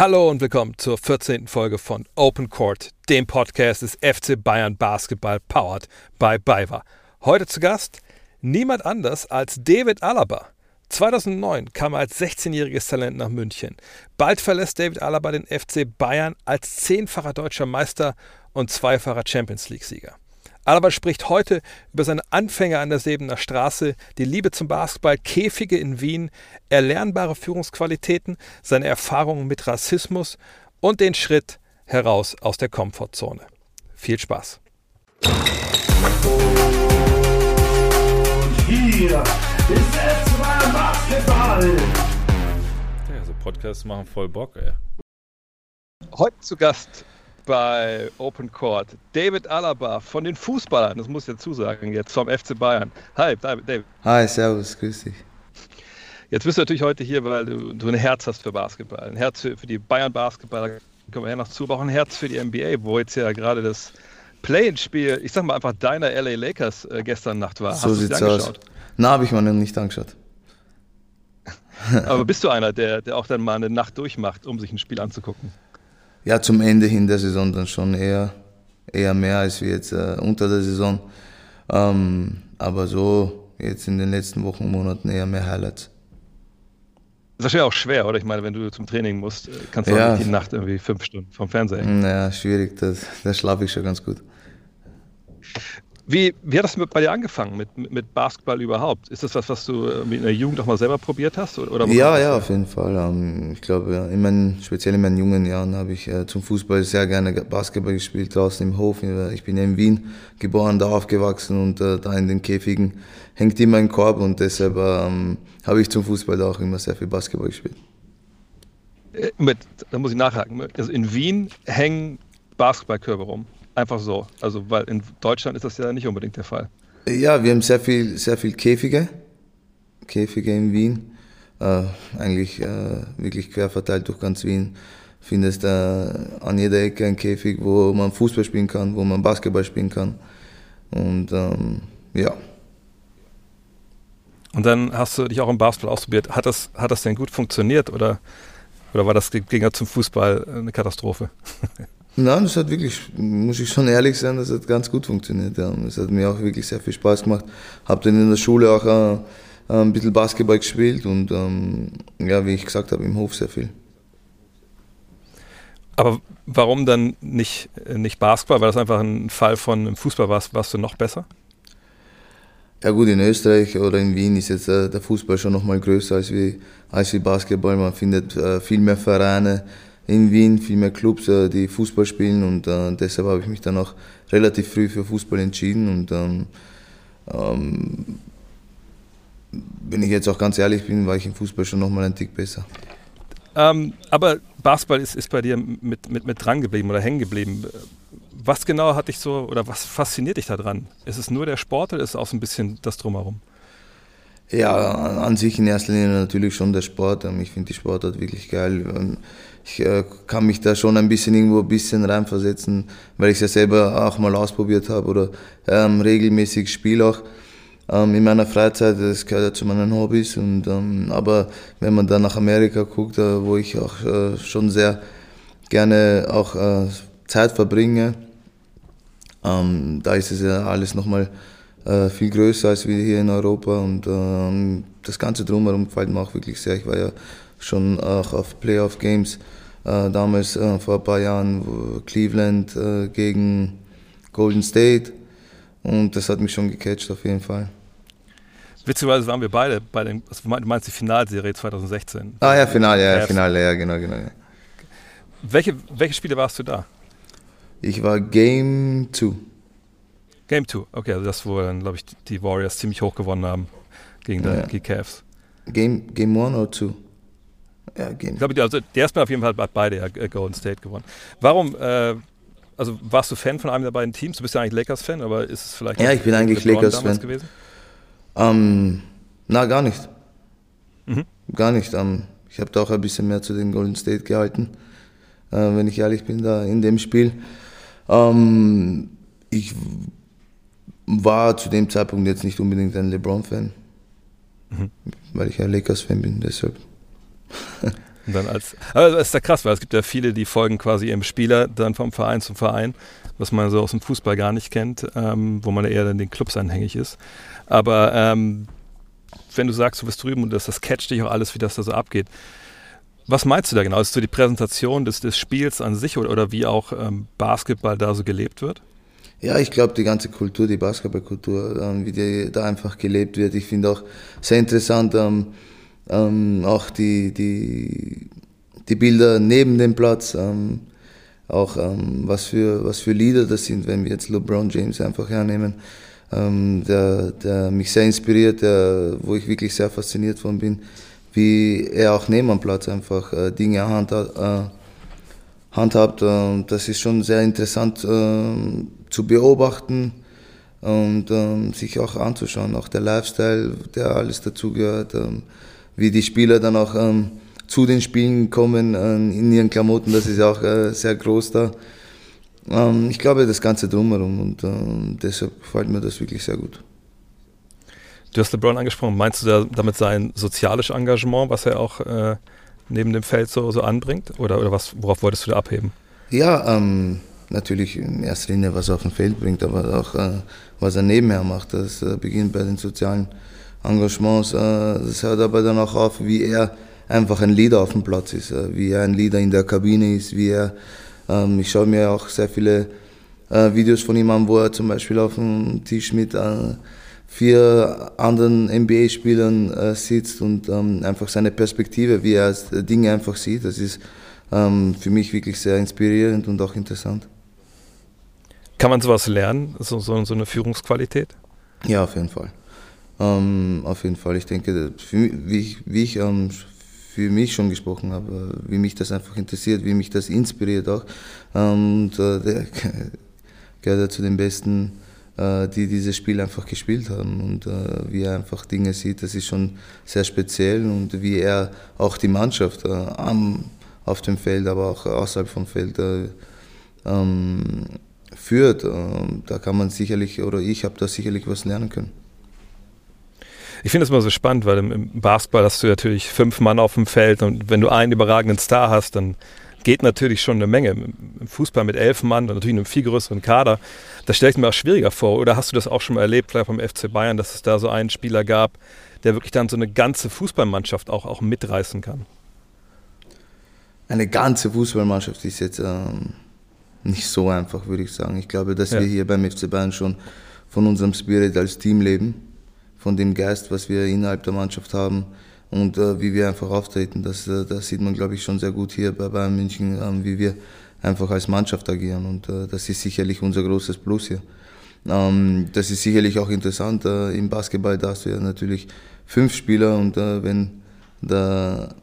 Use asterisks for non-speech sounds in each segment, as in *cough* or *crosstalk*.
Hallo und willkommen zur 14. Folge von Open Court, dem Podcast des FC Bayern Basketball powered by BayWa. Heute zu Gast niemand anders als David Alaba. 2009 kam er als 16-jähriges Talent nach München. Bald verlässt David Alaba den FC Bayern als zehnfacher deutscher Meister und zweifacher Champions League-Sieger. Alaba spricht heute über seine Anfänge an der Sebener Straße, die Liebe zum Basketball, Käfige in Wien, erlernbare Führungsqualitäten, seine Erfahrungen mit Rassismus und den Schritt heraus aus der Komfortzone. Viel Spaß. Hier ist es mal Basketball. Ja, so Podcasts machen voll Bock, ey. Heute zu Gast bei Open Court. David Alaba von den Fußballern, das muss ich dazu sagen, jetzt vom FC Bayern. Hi, David. Hi, servus, grüß dich. Jetzt bist du natürlich heute hier, weil du, du ein Herz hast für Basketball. Ein Herz für, für die Bayern Basketball, da kommen wir ja noch zu, aber auch ein Herz für die NBA, wo jetzt ja gerade das Play-in-Spiel, ich sag mal einfach deiner LA Lakers äh, gestern Nacht war. So Hast sieht's aus. Na, habe ich mir noch nicht angeschaut. aber bist du einer, der, der auch dann mal eine Nacht durchmacht, um sich ein Spiel anzugucken? Ja, zum Ende hin der Saison dann schon eher, eher mehr als wie jetzt äh, unter der Saison. Ähm, aber so jetzt in den letzten Wochen und Monaten eher mehr Highlights. Das ist wahrscheinlich auch schwer, oder? Ich meine, wenn du zum Training musst, äh, kannst du ja. auch nicht die Nacht irgendwie fünf Stunden vom Fernseher hängen. Naja, schwierig, das, das schlafe ich schon ganz gut. Wie, wie hat das bei dir angefangen mit, mit Basketball überhaupt? Ist das was, was du äh, in der Jugend auch mal selber probiert hast? Oder ja, ja, auf jeden Fall. Ähm, ich glaube, in meinen, speziell in meinen jungen Jahren habe ich äh, zum Fußball sehr gerne Basketball gespielt, draußen im Hof. Ich bin ja in Wien geboren, da aufgewachsen und äh, da in den Käfigen hängt immer ein Korb und deshalb ähm, habe ich zum Fußball da auch immer sehr viel Basketball gespielt. Mit, da muss ich nachhaken. Also in Wien hängen Basketballkörbe rum. Einfach so. Also, weil in Deutschland ist das ja nicht unbedingt der Fall. Ja, wir haben sehr viel, sehr viel Käfige. Käfige in Wien. Äh, eigentlich äh, wirklich quer verteilt durch ganz Wien. Findest da an jeder Ecke ein Käfig, wo man Fußball spielen kann, wo man Basketball spielen kann. Und ähm, ja. Und dann hast du dich auch im Basketball ausprobiert. Hat das, hat das denn gut funktioniert oder, oder war das Gegner zum Fußball eine Katastrophe? *laughs* Nein, das hat wirklich, muss ich schon ehrlich sein, das hat ganz gut funktioniert. Ja. Es hat mir auch wirklich sehr viel Spaß gemacht. Habe dann in der Schule auch äh, ein bisschen Basketball gespielt und ähm, ja, wie ich gesagt habe, im Hof sehr viel. Aber warum dann nicht, nicht Basketball? War das einfach ein Fall von im Fußball warst, warst du noch besser? Ja gut, in Österreich oder in Wien ist jetzt äh, der Fußball schon noch mal größer als wie, als wie Basketball. Man findet äh, viel mehr Vereine, in Wien viel mehr Clubs, äh, die Fußball spielen und äh, deshalb habe ich mich dann auch relativ früh für Fußball entschieden und ähm, ähm, wenn ich jetzt auch ganz ehrlich bin, war ich im Fußball schon nochmal ein Tick besser. Ähm, aber Basketball ist, ist bei dir mit, mit, mit dran geblieben oder hängen geblieben. Was genau hat dich so oder was fasziniert dich daran? Ist es nur der Sport oder ist es auch so ein bisschen das Drumherum? Ja, an sich in erster Linie natürlich schon der Sport. Ähm, ich finde die Sportart wirklich geil. Ich äh, kann mich da schon ein bisschen irgendwo ein bisschen reinversetzen, weil ich es ja selber auch mal ausprobiert habe oder ähm, regelmäßig spiele auch ähm, in meiner Freizeit. Das gehört ja zu meinen Hobbys. Und, ähm, aber wenn man dann nach Amerika guckt, äh, wo ich auch äh, schon sehr gerne auch äh, Zeit verbringe, ähm, da ist es ja alles nochmal mal äh, viel größer als wir hier in Europa und ähm, das Ganze drumherum gefällt mir auch wirklich sehr. Ich war ja schon auch auf Playoff Games äh, damals äh, vor ein paar Jahren Cleveland äh, gegen Golden State und das hat mich schon gecatcht auf jeden Fall. Witzigerweise waren wir beide bei den, also du meinst die Finalserie 2016? Ah ja, Finale, ja, Finale, ja, genau, genau. Ja. Welche, welche Spiele warst du da? Ich war Game 2. Game 2, okay, also das, wo dann, glaube ich, die Warriors ziemlich hoch gewonnen haben gegen ja. die Cavs. Game, Game 1 oder 2? Ja, Game. Ich glaube, also Mal auf jeden Fall hat beide ja äh, Golden State gewonnen. Warum, äh, also warst du Fan von einem der beiden Teams? Du bist ja eigentlich Lakers-Fan, aber ist es vielleicht. Ja, ich bin eigentlich Lakers-Fan. gewesen? Ähm, na, gar nicht. Mhm. Gar nicht. Ähm, ich habe da auch ein bisschen mehr zu den Golden State gehalten, äh, wenn ich ehrlich bin, da in dem Spiel. Ähm, ich war zu dem Zeitpunkt jetzt nicht unbedingt ein LeBron-Fan, mhm. weil ich ein Lakers-Fan bin, deshalb. *laughs* Und dann als, aber das ist ja krass, weil es gibt ja viele, die folgen quasi ihrem Spieler dann vom Verein zum Verein, was man so aus dem Fußball gar nicht kennt, ähm, wo man eher dann den Clubs anhängig ist. Aber ähm, wenn du sagst, du bist drüben und das, das catcht dich auch alles, wie das da so abgeht. Was meinst du da genau? Ist so die Präsentation des, des Spiels an sich oder, oder wie auch ähm, Basketball da so gelebt wird? Ja, ich glaube, die ganze Kultur, die Basketballkultur, ähm, wie die da einfach gelebt wird. Ich finde auch sehr interessant, ähm, ähm, auch die, die, die Bilder neben dem Platz, ähm, auch ähm, was, für, was für Lieder das sind, wenn wir jetzt LeBron James einfach hernehmen, ähm, der, der mich sehr inspiriert, der, wo ich wirklich sehr fasziniert von bin, wie er auch neben dem Platz einfach äh, Dinge handhabt. Äh, handhabt. Äh, das ist schon sehr interessant äh, zu beobachten und ähm, sich auch anzuschauen. Auch der Lifestyle, der alles dazugehört, ähm, wie die Spieler dann auch ähm, zu den Spielen kommen in ihren Klamotten, das ist auch äh, sehr groß da. ich glaube, das Ganze drumherum und deshalb gefällt mir das wirklich sehr gut. Du hast LeBron angesprochen. Meinst du damit sein soziales Engagement, was er auch äh, neben dem Feld so, so anbringt? Oder, oder was, worauf wolltest du da abheben? Ja, ähm, natürlich in erster Linie, was er auf dem Feld bringt, aber auch äh, was er nebenher macht. Das äh, beginnt bei den sozialen Engagements. Äh, das hört aber dann auch auf, wie er einfach ein Leader auf dem Platz ist, äh, wie er ein Leader in der Kabine ist, wie er. Ähm, ich schaue mir auch sehr viele äh, Videos von ihm an, wo er zum Beispiel auf dem Tisch mit vier anderen NBA-Spielern sitzt und ähm, einfach seine Perspektive, wie er Dinge einfach sieht, das ist ähm, für mich wirklich sehr inspirierend und auch interessant. Kann man sowas lernen, so, so, so eine Führungsqualität? Ja, auf jeden Fall. Ähm, auf jeden Fall. Ich denke, für, wie ich, wie ich ähm, für mich schon gesprochen habe, wie mich das einfach interessiert, wie mich das inspiriert auch. Ähm, und äh, der *laughs* gehört ja zu den besten äh, die dieses Spiel einfach gespielt haben und äh, wie er einfach Dinge sieht, das ist schon sehr speziell und wie er auch die Mannschaft äh, am, auf dem Feld, aber auch außerhalb vom Feld ähm, führt. da kann man sicherlich, oder ich habe da sicherlich was lernen können. Ich finde es immer so spannend, weil im Basketball hast du natürlich fünf Mann auf dem Feld und wenn du einen überragenden Star hast, dann geht natürlich schon eine Menge. Im Fußball mit elf Mann und natürlich einem viel größeren Kader, das stelle ich mir auch schwieriger vor. Oder hast du das auch schon mal erlebt, vielleicht beim FC Bayern, dass es da so einen Spieler gab, der wirklich dann so eine ganze Fußballmannschaft auch, auch mitreißen kann? Eine ganze Fußballmannschaft ist jetzt ähm, nicht so einfach, würde ich sagen. Ich glaube, dass ja. wir hier beim FC Bayern schon von unserem Spirit als Team leben, von dem Geist, was wir innerhalb der Mannschaft haben und äh, wie wir einfach auftreten. Das, äh, das sieht man, glaube ich, schon sehr gut hier bei Bayern München, äh, wie wir einfach als Mannschaft agieren. Und äh, das ist sicherlich unser großes Plus hier. Ähm, das ist sicherlich auch interessant. Äh, Im Basketball da hast du ja natürlich fünf Spieler und äh, wenn der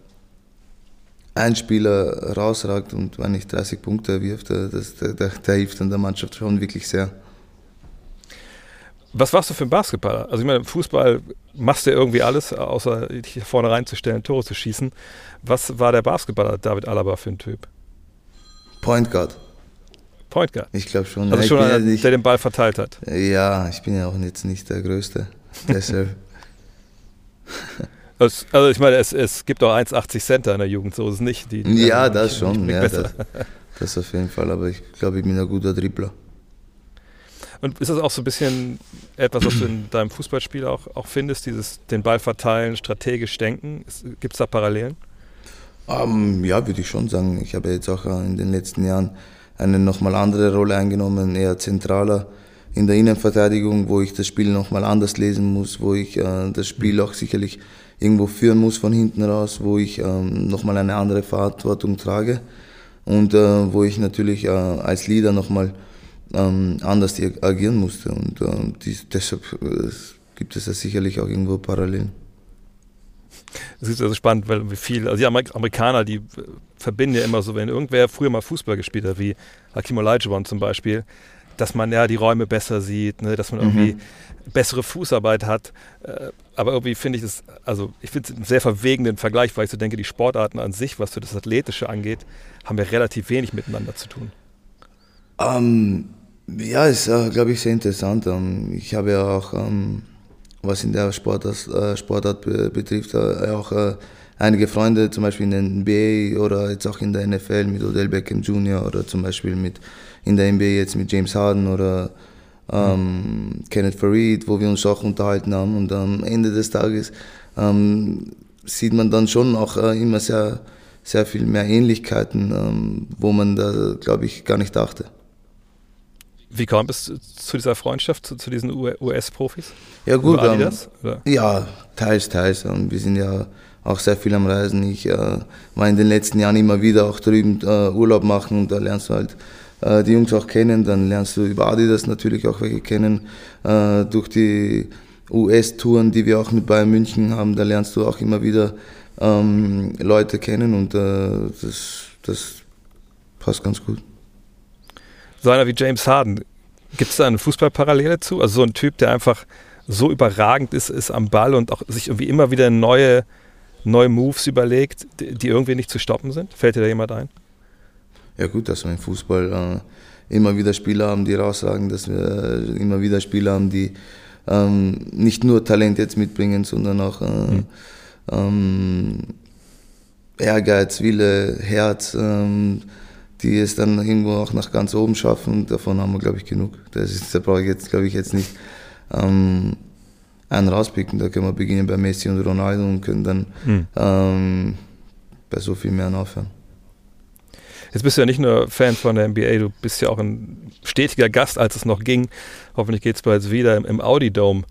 ein Spieler rausragt und wenn nicht 30 Punkte wirft, das, der, der, der hilft dann der Mannschaft schon wirklich sehr. Was warst du für ein Basketballer? Also ich meine, im Fußball machst du ja irgendwie alles, außer dich vorne reinzustellen, Tore zu schießen. Was war der Basketballer David Alaba für ein Typ? Point Guard. Point Guard? Ich glaube schon. Also ja, schon einer, nicht, der den Ball verteilt hat. Ja, ich bin ja auch jetzt nicht der Größte. *laughs* Deshalb. also ich meine, es, es gibt auch 1,80 Center in der Jugend, so ist es nicht. Die, die ja, das schon. Ja, das, das auf jeden Fall, aber ich glaube, ich bin ein guter Dribbler. Und ist das auch so ein bisschen etwas, was du in deinem Fußballspiel auch, auch findest, dieses den Ball verteilen, strategisch denken? Gibt es da Parallelen? Um, ähm, ja, würde ich schon sagen. Ich habe jetzt auch äh, in den letzten Jahren eine nochmal andere Rolle eingenommen, eher zentraler in der Innenverteidigung, wo ich das Spiel nochmal anders lesen muss, wo ich äh, das Spiel auch sicherlich irgendwo führen muss von hinten raus, wo ich ähm, nochmal eine andere Verantwortung trage und äh, wo ich natürlich äh, als Leader nochmal ähm, anders agieren musste. Und ähm, die, deshalb äh, gibt es ja sicherlich auch irgendwo Parallelen. Es ist also spannend, weil wie viel, also die Amerikaner, die äh, verbinden ja immer so, wenn irgendwer früher mal Fußball gespielt hat, wie Hakim Olajuwon zum Beispiel, dass man ja die Räume besser sieht, ne, dass man irgendwie mhm. bessere Fußarbeit hat. Äh, aber irgendwie finde ich das, also ich finde es einen sehr verwegenden Vergleich, weil ich so denke, die Sportarten an sich, was so das Athletische angeht, haben wir relativ wenig miteinander zu tun. Ähm, ja, ist, äh, glaube ich, sehr interessant. Ähm, ich habe ja auch, ähm, was in der Sportart, äh, Sportart betrifft, äh, auch einige Freunde, zum Beispiel in der NBA oder jetzt auch in der NFL mit Odell Beckham Jr. oder zum Beispiel mit in der NBA jetzt mit James Harden oder ähm, Kenneth Farid, wo wir uns auch unterhalten haben. Und am Ende des Tages ähm, sieht man dann schon auch äh, immer sehr, sehr viel mehr Ähnlichkeiten, ähm, wo man da, glaube ich, gar nicht dachte. Wie kam es zu dieser Freundschaft, zu, zu diesen US-Profis? Ja gut, ähm, ja, teils, teils. Ähm, wir sind ja auch sehr viel am Reisen. Ich äh, war in den letzten Jahren immer wieder auch drüben äh, Urlaub machen und da lernst du halt äh, die Jungs auch kennen. Dann lernst du über Adidas natürlich auch welche kennen. Äh, durch die US-Touren, die wir auch mit Bayern München haben, da lernst du auch immer wieder ähm, Leute kennen und äh, das, das passt ganz gut so einer wie James Harden, gibt es da eine Fußballparallele zu? Also so ein Typ, der einfach so überragend ist, ist am Ball und auch sich irgendwie immer wieder neue, neue Moves überlegt, die, irgendwie nicht zu stoppen sind? Fällt dir da jemand ein? Ja gut, dass wir im Fußball äh, immer wieder Spieler haben, die raussagen, dass wir äh, immer wieder Spieler haben, die ähm, nicht nur Talent jetzt mitbringen, sondern auch äh, mhm. ähm, Ehrgeiz, Wille, Herz. Ähm, die es dann irgendwo auch nach ganz oben schaffen. Davon haben wir, glaube ich, genug. Das ist, da brauche ich jetzt, glaube ich, jetzt nicht ähm, einen rauspicken. Da können wir beginnen bei Messi und Ronaldo und können dann mhm. ähm, bei so viel mehr aufhören. Jetzt bist du ja nicht nur Fan von der NBA, du bist ja auch ein stetiger Gast, als es noch ging. Hoffentlich geht es bald wieder im, im Audi Dome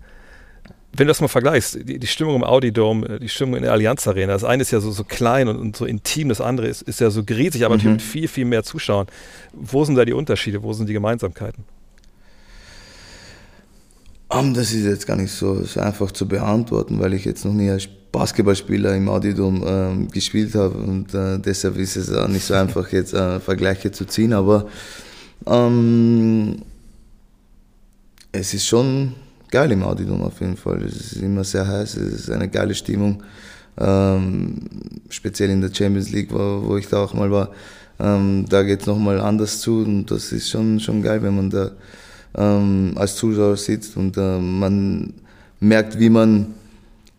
wenn du das mal vergleichst, die, die, Stimmung im Audi Dome, äh, die Stimmung in der Allianz Arena, das eine ist ja so, so klein und, und so intim, das andere ist, ist ja so riesig, aber mhm. natürlich mit viel, viel mehr Zuschauern. Wo sind da die Unterschiede? Wo sind die Gemeinsamkeiten? Um, das ist jetzt gar nicht so, so, einfach zu beantworten, weil ich jetzt noch nie als Basketballspieler im Audi Dome ähm, gespielt habe und äh, deshalb ist es auch nicht so einfach jetzt äh, Vergleiche zu ziehen, aber ähm, es ist schon geil im Audidom auf jeden Fall. Es ist immer sehr heiß, es ist eine geile Stimmung. Ähm, speziell in der Champions League, wo, wo ich da auch mal war. Ähm, da geht es nochmal anders zu und das ist schon, schon geil, wenn man da ähm, als Zuschauer sitzt und äh, man merkt, wie man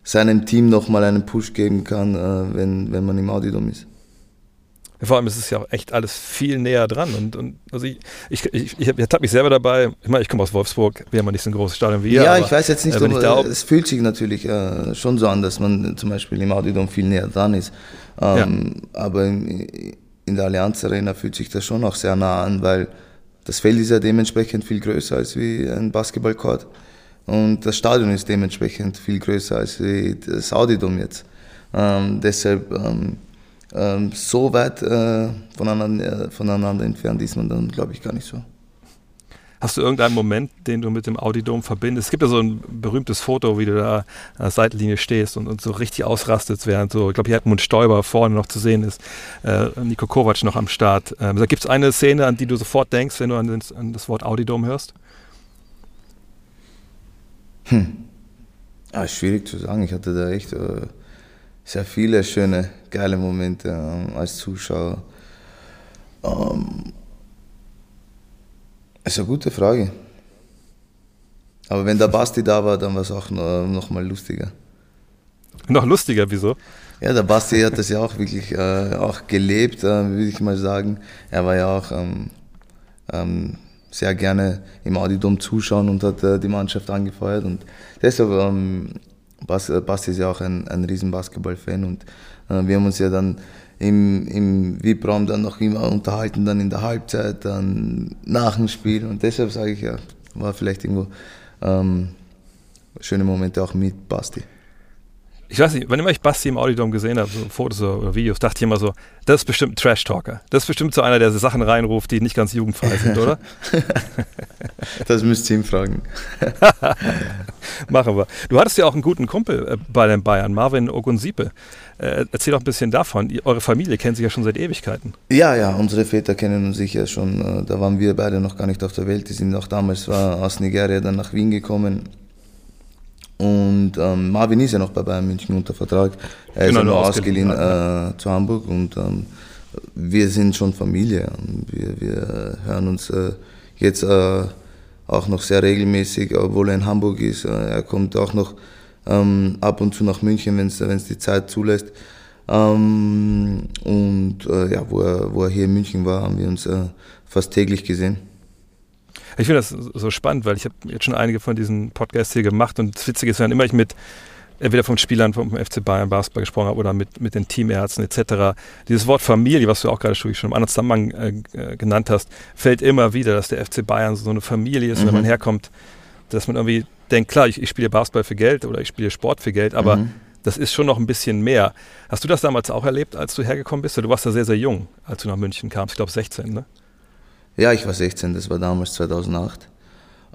seinem Team nochmal einen Push geben kann, äh, wenn, wenn man im Audidom ist. Vor allem ist es ja auch echt alles viel näher dran. Und, und also ich, ich, ich, ich ertappe mich selber dabei. Ich meine, ich komme aus Wolfsburg, wir haben ja nicht so ein großes Stadion wie ihr. Ja, aber, ich weiß jetzt nicht, äh, ob, da, es fühlt sich natürlich äh, schon so an, dass man zum Beispiel im Audiodom viel näher dran ist. Ähm, ja. Aber in, in der Allianz Arena fühlt sich das schon auch sehr nah an, weil das Feld ist ja dementsprechend viel größer als wie ein Basketballcourt. Und das Stadion ist dementsprechend viel größer als wie das Audidom jetzt. Ähm, deshalb ähm, ähm, so weit äh, voneinander, äh, voneinander entfernt ist man dann, glaube ich, gar nicht so. Hast du irgendeinen Moment, den du mit dem Audidom verbindest? Es gibt ja so ein berühmtes Foto, wie du da an der Seitenlinie stehst und, und so richtig ausrastest, während so, ich glaube, Edmund Stoiber vorne noch zu sehen ist, äh, Nico Kovac noch am Start. Ähm, gibt es eine Szene, an die du sofort denkst, wenn du an, den, an das Wort Audidom hörst? Hm. Ah, schwierig zu sagen. Ich hatte da echt äh, sehr viele schöne, geile Momente ähm, als Zuschauer. Ähm, ist eine gute Frage. Aber wenn der *laughs* Basti da war, dann war es auch noch, noch mal lustiger. Noch lustiger, wieso? Ja, der Basti hat das ja auch wirklich äh, auch gelebt, äh, würde ich mal sagen. Er war ja auch ähm, ähm, sehr gerne im Audidom zuschauen und hat äh, die Mannschaft angefeuert. Und deshalb ähm, Bas, äh, Basti ist ja auch ein, ein riesen Basketball-Fan und äh, wir haben uns ja dann im, im VIP-Raum dann noch immer unterhalten, dann in der Halbzeit, dann nach dem Spiel und deshalb sage ich ja, war vielleicht irgendwo ähm, schöne Momente auch mit Basti ich weiß nicht, wenn immer ich Basti im Audiodom gesehen habe, so Fotos oder Videos, dachte ich immer so, das ist bestimmt ein Trash-Talker. Das ist bestimmt so einer, der Sachen reinruft, die nicht ganz jugendfrei sind, oder? *laughs* das müsst ihr ihm fragen. *laughs* Machen wir. Du hattest ja auch einen guten Kumpel äh, bei den Bayern, Marvin Ogunsipe. Äh, erzähl doch ein bisschen davon. Eure Familie kennt sich ja schon seit Ewigkeiten. Ja, ja, unsere Väter kennen uns sicher schon. Äh, da waren wir beide noch gar nicht auf der Welt. Die sind auch damals aus Nigeria dann nach Wien gekommen und ähm, Marvin ist ja noch bei Bayern München unter Vertrag. Er genau, ist ja nur ausgeliehen äh, zu Hamburg und ähm, wir sind schon Familie. Wir, wir hören uns äh, jetzt äh, auch noch sehr regelmäßig, obwohl er in Hamburg ist. Äh, er kommt auch noch ähm, ab und zu nach München, wenn es die Zeit zulässt. Ähm, und äh, ja, wo er, wo er hier in München war, haben wir uns äh, fast täglich gesehen. Ich finde das so spannend, weil ich habe jetzt schon einige von diesen Podcasts hier gemacht und das Witzige ist, wenn immer ich mit entweder von Spielern vom FC Bayern Basketball gesprochen habe oder mit, mit den Teamärzten etc. Dieses Wort Familie, was du auch gerade schon im anderen Zusammenhang äh, genannt hast, fällt immer wieder, dass der FC Bayern so eine Familie ist, mhm. wenn man herkommt, dass man irgendwie denkt, klar, ich, ich spiele Basketball für Geld oder ich spiele Sport für Geld, aber mhm. das ist schon noch ein bisschen mehr. Hast du das damals auch erlebt, als du hergekommen bist? Du warst ja sehr, sehr jung, als du nach München kamst, ich glaube 16, ne? Ja, ich war 16, das war damals 2008.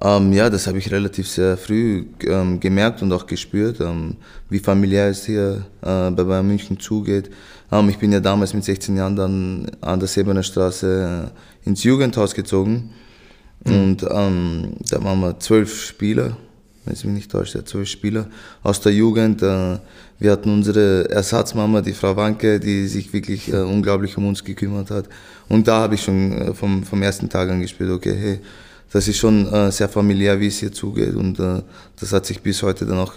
Ähm, ja, das habe ich relativ sehr früh ähm, gemerkt und auch gespürt, ähm, wie familiär es hier äh, bei Bayern München zugeht. Ähm, ich bin ja damals mit 16 Jahren dann an der Sebener Straße äh, ins Jugendhaus gezogen mhm. und ähm, da waren wir zwölf Spieler, wenn es mich nicht täuscht, ja, zwölf Spieler aus der Jugend. Äh, wir hatten unsere Ersatzmama, die Frau Wanke, die sich wirklich äh, unglaublich um uns gekümmert hat. Und da habe ich schon äh, vom, vom ersten Tag an gespürt, okay, hey, das ist schon sehr familiär, wie es hier zugeht. Und das hat sich bis heute dann auch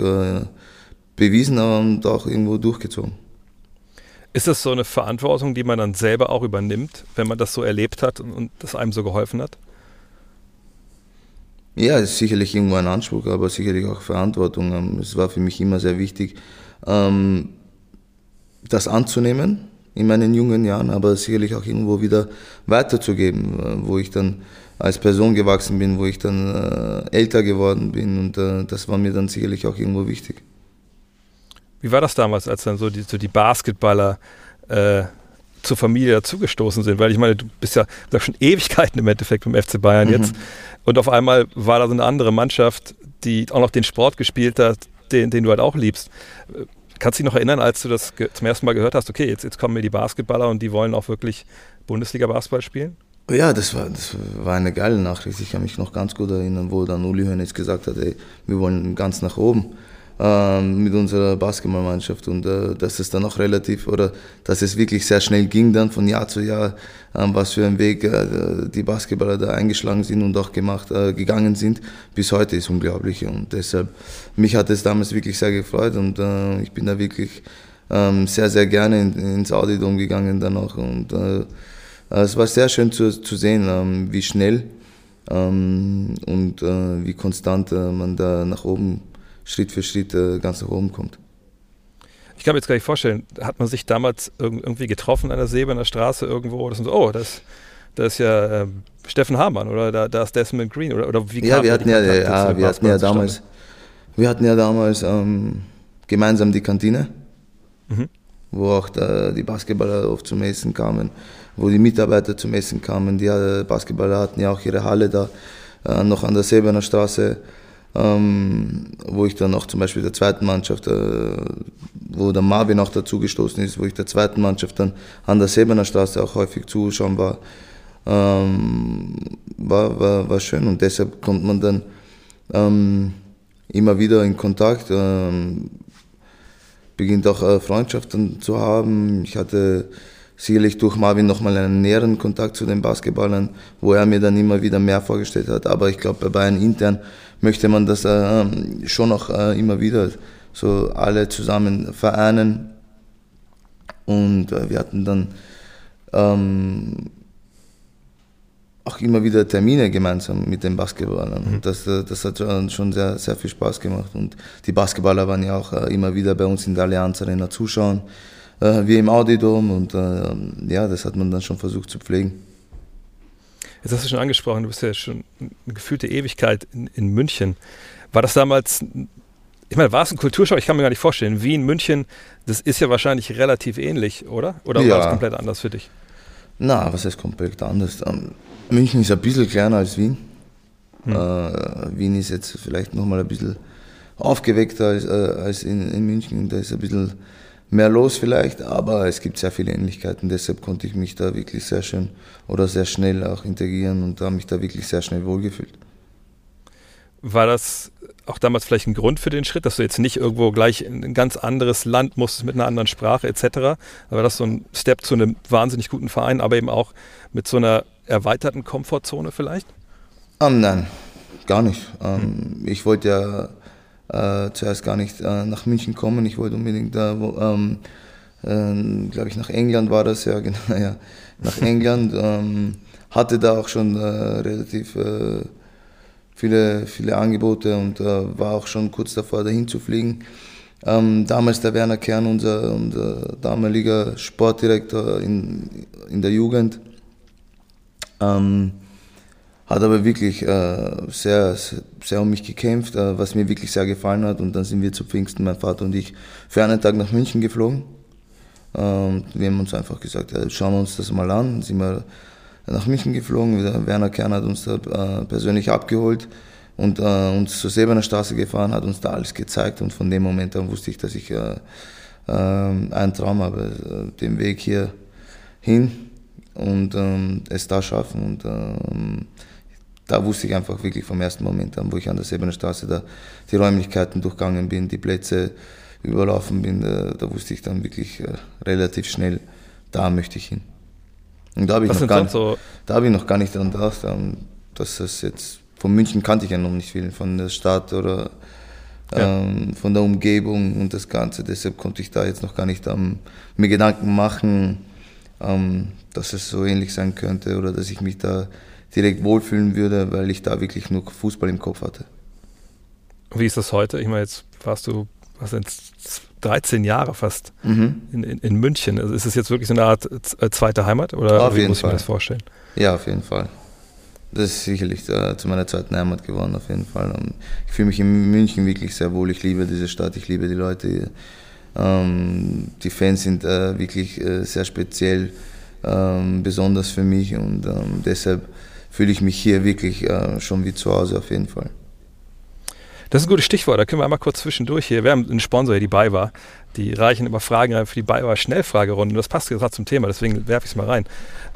bewiesen und auch irgendwo durchgezogen. Ist das so eine Verantwortung, die man dann selber auch übernimmt, wenn man das so erlebt hat und das einem so geholfen hat? Ja, ist sicherlich irgendwo ein Anspruch, aber sicherlich auch Verantwortung. Ähm, es war für mich immer sehr wichtig, ähm, das anzunehmen in meinen jungen Jahren, aber sicherlich auch irgendwo wieder weiterzugeben, äh, wo ich dann als Person gewachsen bin, wo ich dann äh, älter geworden bin und äh, das war mir dann sicherlich auch irgendwo wichtig. Wie war das damals, als dann so die, so die Basketballer äh, zur Familie dazugestoßen sind? Weil ich meine, du bist ja du schon Ewigkeiten im Endeffekt beim FC Bayern mhm. jetzt und auf einmal war da so eine andere Mannschaft, die auch noch den Sport gespielt hat, den, den du halt auch liebst. Kannst du dich noch erinnern, als du das zum ersten Mal gehört hast, okay, jetzt, jetzt kommen mir die Basketballer und die wollen auch wirklich Bundesliga-Basketball spielen? Ja, das war, das war eine geile Nachricht. Ich kann mich noch ganz gut erinnern, wo dann Uli Hoeneß gesagt hat, ey, wir wollen ganz nach oben ähm, mit unserer Basketballmannschaft. Und äh, dass es dann auch relativ oder dass es wirklich sehr schnell ging dann von Jahr zu Jahr, ähm, was für einen Weg äh, die Basketballer da eingeschlagen sind und auch gemacht, äh, gegangen sind, bis heute ist unglaublich. Und deshalb, mich hat es damals wirklich sehr gefreut und äh, ich bin da wirklich ähm, sehr, sehr gerne in, ins Auditorium gegangen dann auch. Und äh, es war sehr schön zu, zu sehen, ähm, wie schnell ähm, und äh, wie konstant man da nach oben, Schritt für Schritt ganz nach oben kommt. Ich kann mir jetzt gar nicht vorstellen, hat man sich damals irgendwie getroffen an der Sebener Straße irgendwo? Das so, oh, das, das ist ja äh, Steffen Hamann oder da, da ist Desmond Green oder, oder wie Ja, wir hatten ja, ja, wir hatten ja damals, wir hatten ja damals ähm, gemeinsam die Kantine, mhm. wo auch da, die Basketballer oft zum Essen kamen wo die Mitarbeiter zum Essen kamen. Die äh, Basketballer hatten ja auch ihre Halle da, äh, noch an der Sebener Straße, ähm, wo ich dann auch zum Beispiel der zweiten Mannschaft, äh, wo der Marvin auch dazu gestoßen ist, wo ich der zweiten Mannschaft dann an der Sebener Straße auch häufig zuschauen war. Ähm, war, war, war schön und deshalb kommt man dann ähm, immer wieder in Kontakt, ähm, beginnt auch äh, Freundschaften zu haben. Ich hatte sicherlich durch Marvin nochmal einen näheren Kontakt zu den Basketballern, wo er mir dann immer wieder mehr vorgestellt hat. Aber ich glaube, bei Bayern intern möchte man das äh, schon noch äh, immer wieder so alle zusammen vereinen. Und äh, wir hatten dann ähm, auch immer wieder Termine gemeinsam mit den Basketballern. Mhm. Das, äh, das hat schon sehr, sehr viel Spaß gemacht. Und die Basketballer waren ja auch äh, immer wieder bei uns in der Allianz Arena zuschauen äh, wie im Audidom und äh, ja, das hat man dann schon versucht zu pflegen. Jetzt hast du schon angesprochen, du bist ja schon eine gefühlte Ewigkeit in, in München. War das damals, ich meine, war es ein Kulturschock? Ich kann mir gar nicht vorstellen. Wien, München, das ist ja wahrscheinlich relativ ähnlich, oder? Oder ja. war das komplett anders für dich? Na, was heißt komplett anders? Ähm, München ist ein bisschen kleiner als Wien. Hm. Äh, Wien ist jetzt vielleicht nochmal ein bisschen aufgeweckter als, äh, als in, in München. Da ist ein bisschen mehr los vielleicht, aber es gibt sehr viele Ähnlichkeiten. Deshalb konnte ich mich da wirklich sehr schön oder sehr schnell auch integrieren und habe mich da wirklich sehr schnell wohlgefühlt. War das auch damals vielleicht ein Grund für den Schritt, dass du jetzt nicht irgendwo gleich in ein ganz anderes Land musstest mit einer anderen Sprache etc.? War das so ein Step zu einem wahnsinnig guten Verein, aber eben auch mit so einer erweiterten Komfortzone vielleicht? Um, ähm, nein, gar nicht. Um, hm. Ich wollte ja äh, zuerst gar nicht äh, nach München kommen. Ich wollte unbedingt da wo, ähm, äh, glaube ich, nach England war das ja, *laughs* genau, ja, nach England. Ähm, hatte da auch schon äh, relativ äh, viele, viele Angebote und äh, war auch schon kurz davor, dahin zu fliegen. Ähm, damals der Werner Kern, unser, unser damaliger Sportdirektor in, in der Jugend, ähm, hat aber wirklich äh, sehr, sehr um mich gekämpft, äh, was mir wirklich sehr gefallen hat. Und dann sind wir zu Pfingsten, mein Vater und ich, für einen Tag nach München geflogen. Ähm, wir haben uns einfach gesagt, ja, schauen wir uns das mal an. Dann sind wir nach München geflogen. Der Werner Kern hat uns da äh, persönlich abgeholt und äh, uns zur Sebener Straße gefahren, hat uns da alles gezeigt. Und von dem Moment an wusste ich, dass ich äh, äh, einen Traum habe, den Weg hier hin und ähm, es da schaffen. Und ähm, da wusste ich einfach wirklich vom ersten Moment an, wo ich an der Sebener Straße da die Räumlichkeiten durchgegangen bin, die Plätze überlaufen bin, da, da wusste ich dann wirklich äh, relativ schnell, da möchte ich hin. Und da habe ich, noch gar nicht, so? da hab ich noch gar nicht daran gedacht, ähm, dass es jetzt, von München kannte ich ja noch nicht viel, von der Stadt oder ja. ähm, von der Umgebung und das Ganze. Deshalb konnte ich da jetzt noch gar nicht ähm, mir Gedanken machen, ähm, dass es so ähnlich sein könnte oder dass ich mich da direkt wohlfühlen würde, weil ich da wirklich nur Fußball im Kopf hatte. Wie ist das heute? Ich meine, jetzt warst du was sind 13 Jahre fast mhm. in, in, in, München. Also ist es jetzt wirklich so eine Art äh, zweite Heimat oder auf wie muss Fall. ich mir das vorstellen? Ja, auf jeden Fall. Das ist sicherlich äh, zu meiner zweiten Heimat geworden, auf jeden Fall. Und ich fühle mich in München wirklich sehr wohl. Ich liebe diese Stadt, ich liebe die Leute hier. Ähm, die Fans sind äh, wirklich äh, sehr speziell, ähm, besonders für mich und ähm, deshalb fühle ich mich hier wirklich äh, schon wie zu Hause auf jeden Fall. Das ist ein gutes Stichwort, da können wir einmal kurz zwischendurch hier. Wir haben einen Sponsor hier, die BayWa. Die reichen immer Fragen rein für die BayWa Schnellfragerunde. Das passt gerade zum Thema, deswegen werfe ich es mal rein.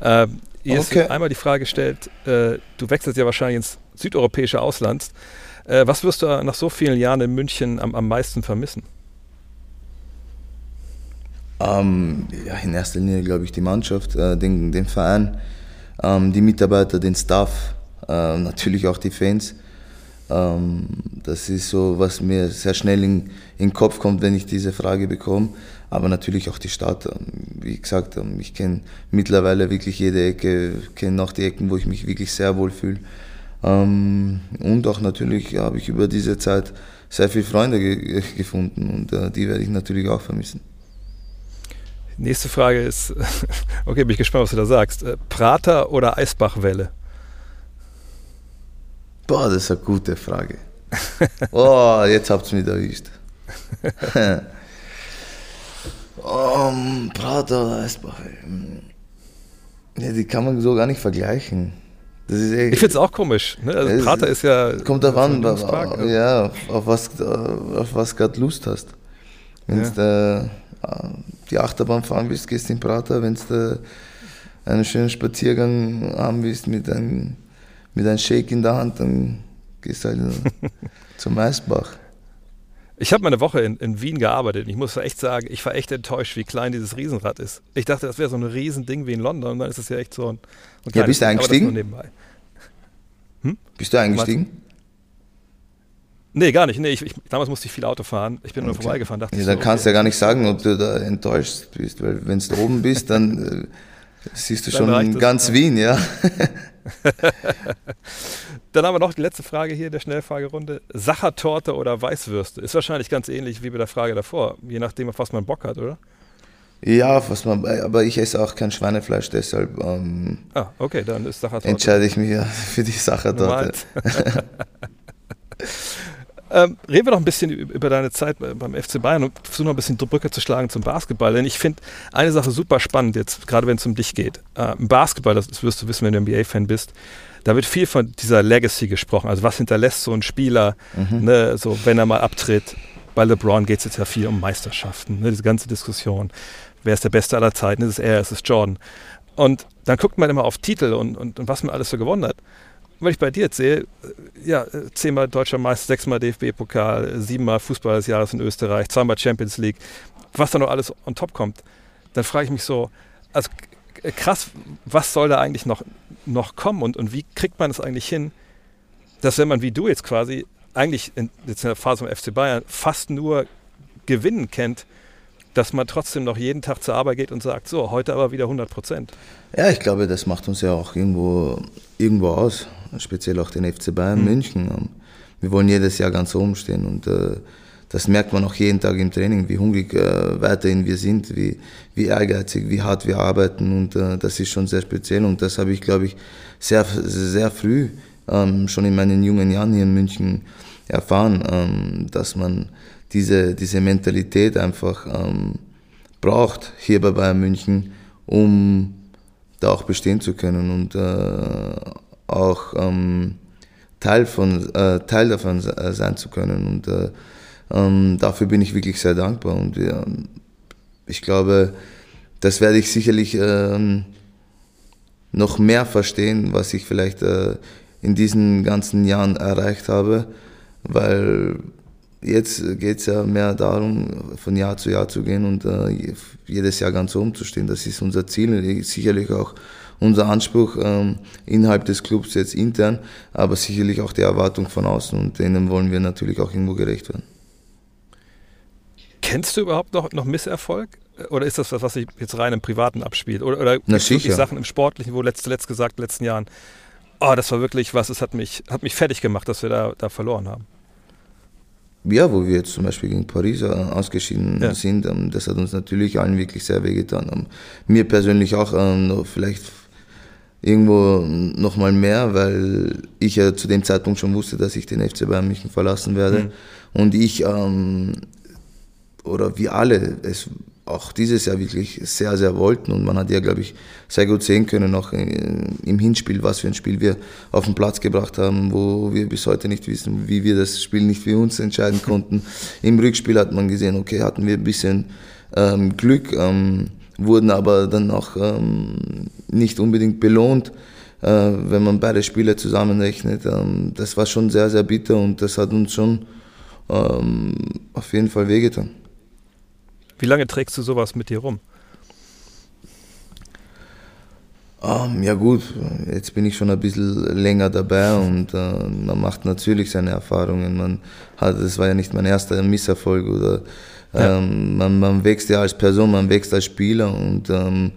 Äh, hier okay. ist einmal die Frage gestellt, äh, du wechselst ja wahrscheinlich ins südeuropäische Ausland. Äh, was wirst du nach so vielen Jahren in München am, am meisten vermissen? Ähm, ja, in erster Linie glaube ich die Mannschaft, äh, den, den Verein, ähm, die Mitarbeiter, den Staff, äh, natürlich auch die Fans. Ähm, das ist so, was mir sehr schnell in, den Kopf kommt, wenn ich diese Frage bekomme. Aber natürlich auch die Stadt. Ähm, wie gesagt, ähm, ich kenne mittlerweile wirklich jede Ecke, kenne auch die Ecken, wo ich mich wirklich sehr wohl fühle. Und auch natürlich habe ich über diese Zeit sehr viele Freunde ge *laughs* gefunden und äh, die werde ich natürlich auch vermissen. Nächste Frage ist, *laughs* okay, bin ich gespannt, was du da sagst. Äh, Prater oder Eisbachwelle? Boah, das ist eine gute Frage. *laughs* Oh, jetzt habt ihr mich erwischt. um, *laughs* Prater oder Eisbach. Ja, die kann man so gar nicht vergleichen. ich finde es auch komisch. Ne? Also Prater ist ja. Kommt darauf an, Park, ja, auf was, auf was gerade Lust hast. Wenn ja. Die Achterbahn fahren willst, gehst in Prater. Wenn du einen schönen Spaziergang haben willst mit einem mit einem Shake in der Hand, dann gehst du halt *laughs* zum Eisbach. Ich habe mal eine Woche in, in, Wien gearbeitet und ich muss echt sagen, ich war echt enttäuscht, wie klein dieses Riesenrad ist. Ich dachte, das wäre so ein Riesending wie in London und dann ist es ja echt so ein, ein Ja, bist du eingestiegen? Hm? Bist du eingestiegen? Nee, gar nicht. Nee, ich, ich, damals musste ich viel Auto fahren. Ich bin okay. nur vorbeigefahren. Dachte ja, dann so, kannst du okay. ja gar nicht sagen, ob du da enttäuscht bist, weil wenn du oben bist, dann äh, siehst du dann schon ganz das, Wien, ja. *laughs* Dann haben wir noch die letzte Frage hier der Schnellfragerunde. Sachertorte oder Weißwürste? Ist wahrscheinlich ganz ähnlich wie bei der Frage davor, je nachdem, auf was man Bock hat, oder? Ja, was man, aber ich esse auch kein Schweinefleisch, deshalb ähm, ah, okay, dann ist Sachertorte. entscheide ich mich *laughs* für die Sachertorte. *laughs* Ähm, reden wir noch ein bisschen über deine Zeit beim FC Bayern und versuchen noch ein bisschen Brücke zu schlagen zum Basketball. Denn ich finde eine Sache super spannend jetzt, gerade wenn es um dich geht. Äh, Im Basketball, das wirst du wissen, wenn du NBA-Fan bist, da wird viel von dieser Legacy gesprochen. Also was hinterlässt so ein Spieler, mhm. ne, so wenn er mal abtritt. Bei LeBron geht es jetzt ja viel um Meisterschaften, ne, diese ganze Diskussion. Wer ist der Beste aller Zeiten? Ist es er, ist es Jordan? Und dann guckt man immer auf Titel und, und, und was man alles so gewonnen hat wenn ich bei dir jetzt sehe, äh, ja, zehnmal deutscher Meister, sechsmal DFB-Pokal, siebenmal Fußball des Jahres in Österreich, zweimal Champions League, was da noch alles on top kommt, dann frage ich mich so, also krass, was soll da eigentlich noch, noch kommen und, und wie kriegt man es eigentlich hin, dass wenn man wie du jetzt quasi eigentlich in, jetzt in der Phase vom FC Bayern fast nur Gewinnen kennt, dass man trotzdem noch jeden Tag zur Arbeit geht und sagt, so, heute aber wieder 100 Prozent. Ja, ich glaube, das macht uns ja auch irgendwo, irgendwo aus, speziell auch den FC Bayern mhm. München. Wir wollen jedes Jahr ganz oben stehen und äh, das merkt man auch jeden Tag im Training, wie hungrig äh, weiterhin wir sind, wie, wie ehrgeizig, wie hart wir arbeiten und äh, das ist schon sehr speziell und das habe ich, glaube ich, sehr, sehr früh ähm, schon in meinen jungen Jahren hier in München erfahren, ähm, dass man diese, diese Mentalität einfach ähm, braucht hier bei Bayern München, um da auch bestehen zu können und äh, auch ähm, Teil, von, äh, Teil davon äh, sein zu können. Und äh, ähm, dafür bin ich wirklich sehr dankbar. Und ja, ich glaube, das werde ich sicherlich ähm, noch mehr verstehen, was ich vielleicht äh, in diesen ganzen Jahren erreicht habe, weil jetzt geht es ja mehr darum, von Jahr zu Jahr zu gehen und äh, jedes Jahr ganz oben zu stehen. Das ist unser Ziel, sicherlich auch unser Anspruch ähm, innerhalb des Clubs jetzt intern, aber sicherlich auch die Erwartung von außen und denen wollen wir natürlich auch irgendwo gerecht werden. Kennst du überhaupt noch, noch Misserfolg? Oder ist das was, was sich jetzt rein im Privaten abspielt? Oder, oder Na, sicher. Sachen im Sportlichen, wo letzt, zuletzt gesagt, in den letzten Jahren, oh, das war wirklich was, es hat mich, hat mich fertig gemacht, dass wir da, da verloren haben? Ja, wo wir jetzt zum Beispiel gegen Paris äh, ausgeschieden ja. sind, ähm, das hat uns natürlich allen wirklich sehr wehgetan. Ähm, mir persönlich auch ähm, vielleicht irgendwo nochmal mehr, weil ich ja zu dem Zeitpunkt schon wusste, dass ich den FC Bayern München verlassen werde. Mhm. Und ich, ähm, oder wir alle, es auch dieses Jahr wirklich sehr, sehr wollten. Und man hat ja, glaube ich, sehr gut sehen können, auch im Hinspiel, was für ein Spiel wir auf den Platz gebracht haben, wo wir bis heute nicht wissen, wie wir das Spiel nicht für uns entscheiden *laughs* konnten. Im Rückspiel hat man gesehen, okay, hatten wir ein bisschen ähm, Glück, ähm, wurden aber dann auch ähm, nicht unbedingt belohnt, äh, wenn man beide Spiele zusammenrechnet. Ähm, das war schon sehr, sehr bitter und das hat uns schon ähm, auf jeden Fall wehgetan. Wie lange trägst du sowas mit dir rum? Um, ähm, ja gut, jetzt bin ich schon ein bisschen länger dabei und uh, man macht natürlich seine Erfahrungen. Man hat, es war ja nicht mein erster Misserfolg oder ja. ähm, man, man, wächst ja als Person, man wächst als Spieler und ähm,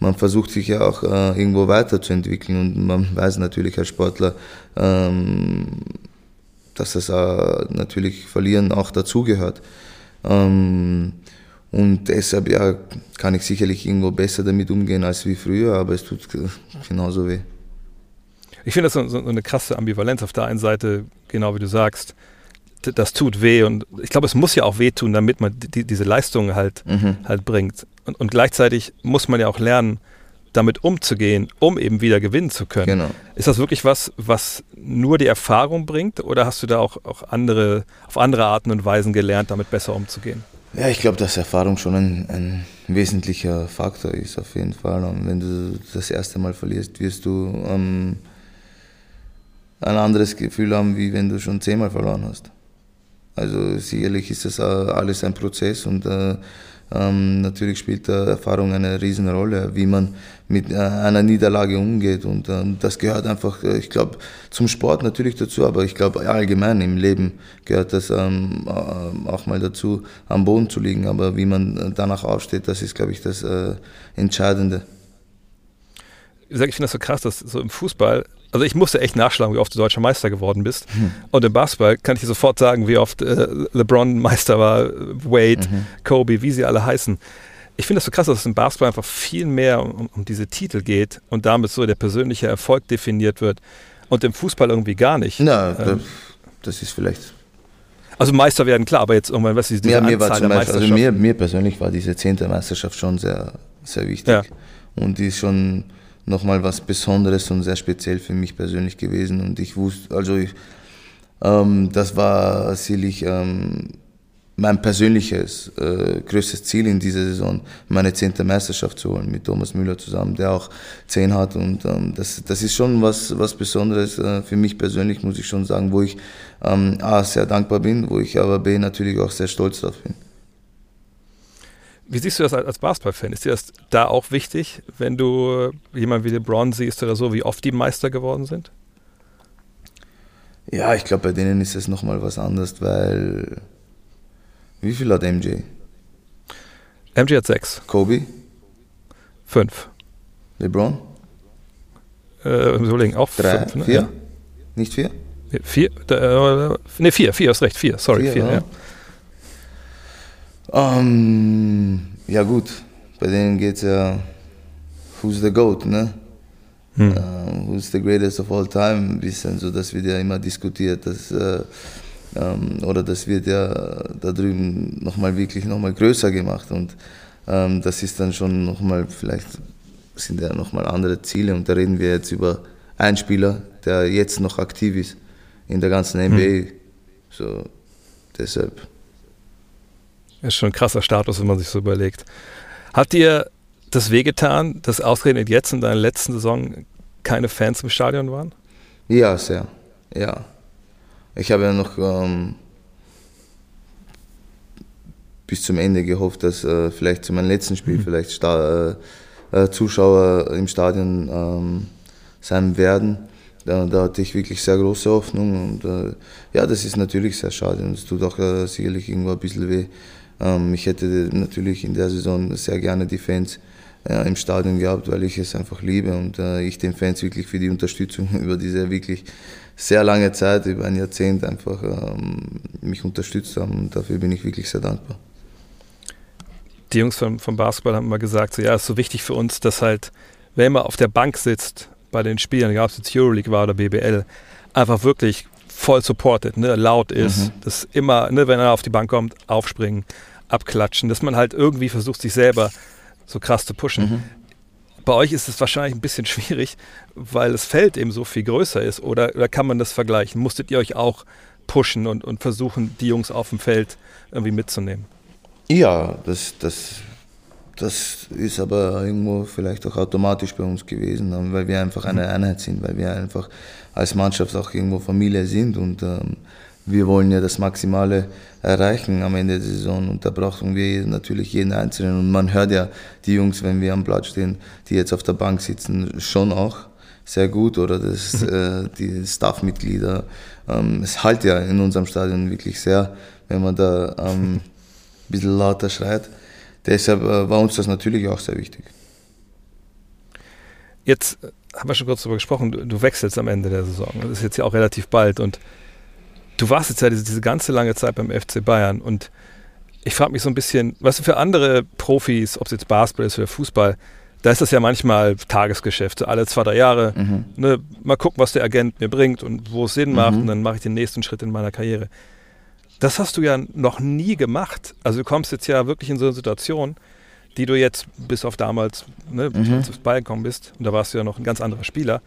man versucht sich ja auch äh, irgendwo weiterzuentwickeln und man weiß natürlich als Sportler, ähm, dass das äh, natürlich Verlieren auch dazugehört. Ähm, und deshalb ja, kann ich sicherlich irgendwo besser damit umgehen als wie früher, aber es tut genauso weh. Ich finde das so, so, eine krasse Ambivalenz. Auf der einen Seite, genau wie du sagst, das tut weh und ich glaube, es muss ja auch wehtun, damit man die, diese Leistung halt, mhm. halt bringt. Und, und, gleichzeitig muss man ja auch lernen, damit umzugehen, um eben wieder gewinnen zu können. Genau. Ist das wirklich was, was nur die Erfahrung bringt oder hast du da auch, auch andere, auf andere Arten und Weisen gelernt, damit besser umzugehen? Ja, ich glaube, dass Erfahrung schon ein, ein, wesentlicher Faktor ist, auf jeden Fall. Und wenn du das erste Mal verlierst, wirst du ähm, ein anderes Gefühl haben, wie wenn du schon zehnmal verloren hast. Also sicherlich ist das alles ein Prozess und äh, ähm, natürlich spielt da Erfahrung eine Riesenrolle, wie man mit äh, einer Niederlage umgeht. Und ähm, das gehört einfach, äh, ich glaube, zum Sport natürlich dazu, aber ich glaube allgemein im Leben gehört das ähm, äh, auch mal dazu, am Boden zu liegen. Aber wie man äh, danach aufsteht, das ist, glaube ich, das äh, Entscheidende. Ich finde das so krass, dass so im Fußball also ich musste echt nachschlagen, wie oft du deutscher Meister geworden bist. Mhm. Und im Basketball kann ich dir sofort sagen, wie oft äh, LeBron Meister war, Wade, mhm. Kobe, wie sie alle heißen. Ich finde das so krass, dass es im Basketball einfach viel mehr um, um, diese Titel geht und damit so der persönliche Erfolg definiert wird und im Fußball irgendwie gar nicht. Na, ähm, das ist vielleicht also Meister werden klar, aber jetzt irgendwann, was ist diese ja, mir Anzahl war zum Beispiel, also mir, mir persönlich war diese zehnte Meisterschaft schon sehr, sehr wichtig. Ja. Und die ist schon nochmal was Besonderes und sehr speziell für mich persönlich gewesen. Und ich wusste, also ich, ähm, das war sicherlich ähm, mein persönliches äh, größtes Ziel in dieser Saison, meine zehnte Meisterschaft zu holen mit Thomas Müller zusammen, der auch zehn hat. Und ähm, das, das ist schon was, was Besonderes äh, für mich persönlich, muss ich schon sagen, wo ich ähm, A, sehr dankbar bin, wo ich aber B, natürlich auch sehr stolz drauf bin. Wie siehst du das als Basketball-Fan? Ist dir das da auch wichtig, wenn du jemanden wie LeBron siehst oder so, wie oft die Meister geworden sind? Ja, ich glaube, bei denen ist es nochmal was anderes, weil wie viel hat MJ? MJ hat sechs. Kobe, Fünf. LeBron, Äh, überlegen, auch drei, fünf. Ne? vier, Ja. nicht vier? Vier? Äh, ne, vier, vier, hast recht, vier. Sorry, vier, Vier, ja. ja. Ähm, ja gut, bei denen geht es ja, who's the GOAT, ne? Hm. Äh, who's the greatest of all time, ein bisschen, so das wird ja immer diskutiert, dass, äh, ähm, oder das wird ja da drüben nochmal wirklich nochmal größer gemacht und ähm, das ist dann schon nochmal, vielleicht sind ja nochmal andere Ziele und da reden wir jetzt über einen Spieler, der jetzt noch aktiv ist in der ganzen NBA, so deshalb. Ist schon ein krasser Status, wenn man sich so überlegt. Hat dir das wehgetan, dass ausgerechnet jetzt in deiner letzten Saison keine Fans im Stadion waren? Ja, sehr. Ja. Ich habe ja noch ähm, bis zum Ende gehofft, dass äh, vielleicht zu meinem letzten Spiel vielleicht Sta äh, äh, Zuschauer im Stadion ähm, sein werden. Da, da hatte ich wirklich sehr große Hoffnung und äh, ja, das ist natürlich sehr schade und es tut auch äh, sicherlich irgendwo ein bisschen weh. Ähm, ich hätte natürlich in der Saison sehr gerne die Fans äh, im Stadion gehabt, weil ich es einfach liebe und äh, ich den Fans wirklich für die Unterstützung *laughs* über diese wirklich sehr lange Zeit, über ein Jahrzehnt einfach ähm, mich unterstützt haben und dafür bin ich wirklich sehr dankbar. Die Jungs vom, vom Basketball haben immer gesagt, so, ja, es ist so wichtig für uns, dass halt, wenn man auf der Bank sitzt bei den Spielen, egal ob es jetzt Euroleague war oder BBL, einfach wirklich voll supported, ne, laut ist, Mhm. dass immer, ne, wenn er auf die Bank kommt, aufspringen, abklatschen, dass man halt irgendwie versucht, sich selber so krass zu pushen. Mhm. Bei euch ist es wahrscheinlich ein bisschen *laughs* schwierig, weil das Feld eben so viel größer ist. Oder, oder kann man das vergleichen? Musstet ihr euch auch pushen und, und versuchen, die Jungs auf dem Feld irgendwie mitzunehmen? Ja, das, das, das ist aber irgendwo vielleicht auch automatisch bei uns gewesen, weil wir einfach eine Einheit sind, weil wir einfach als Mannschaft auch irgendwo Familie sind und ähm, wir wollen ja das Maximale erreichen am Ende der Saison und da brauchen wir natürlich jeden Einzelnen und man hört ja die Jungs, wenn wir am Platz stehen, die jetzt auf der Bank sitzen, schon auch sehr gut oder das, *laughs* äh, die Staffmitglieder. Ähm, es halt ja in unserem Stadion wirklich sehr, wenn man da ähm, ein *laughs* bisschen lauter schreit. Deshalb äh, war uns das natürlich auch sehr wichtig. Jetzt haben wir schon kurz darüber gesprochen, du, du wechselst am Ende der Saison. Das ist jetzt ja auch relativ bald. Und du warst jetzt ja diese, diese ganze lange Zeit beim FC Bayern. Und ich frage mich so ein bisschen, was für andere Profis, ob es jetzt Basketball ist oder Fußball, da ist das ja manchmal Tagesgeschäft. So alle zwei, drei Jahre, Mhm. ne, mal gucken, was der Agent mir bringt und wo es Sinn macht. Mhm. Und dann mache ich den nächsten Schritt in meiner Karriere. Das hast du ja noch nie gemacht. Also du kommst jetzt ja wirklich in so eine Situation, die du jetzt bis auf damals, ne, Mhm. als du Bayern gekommen bist, und da warst du ja noch ein ganz anderer Spieler,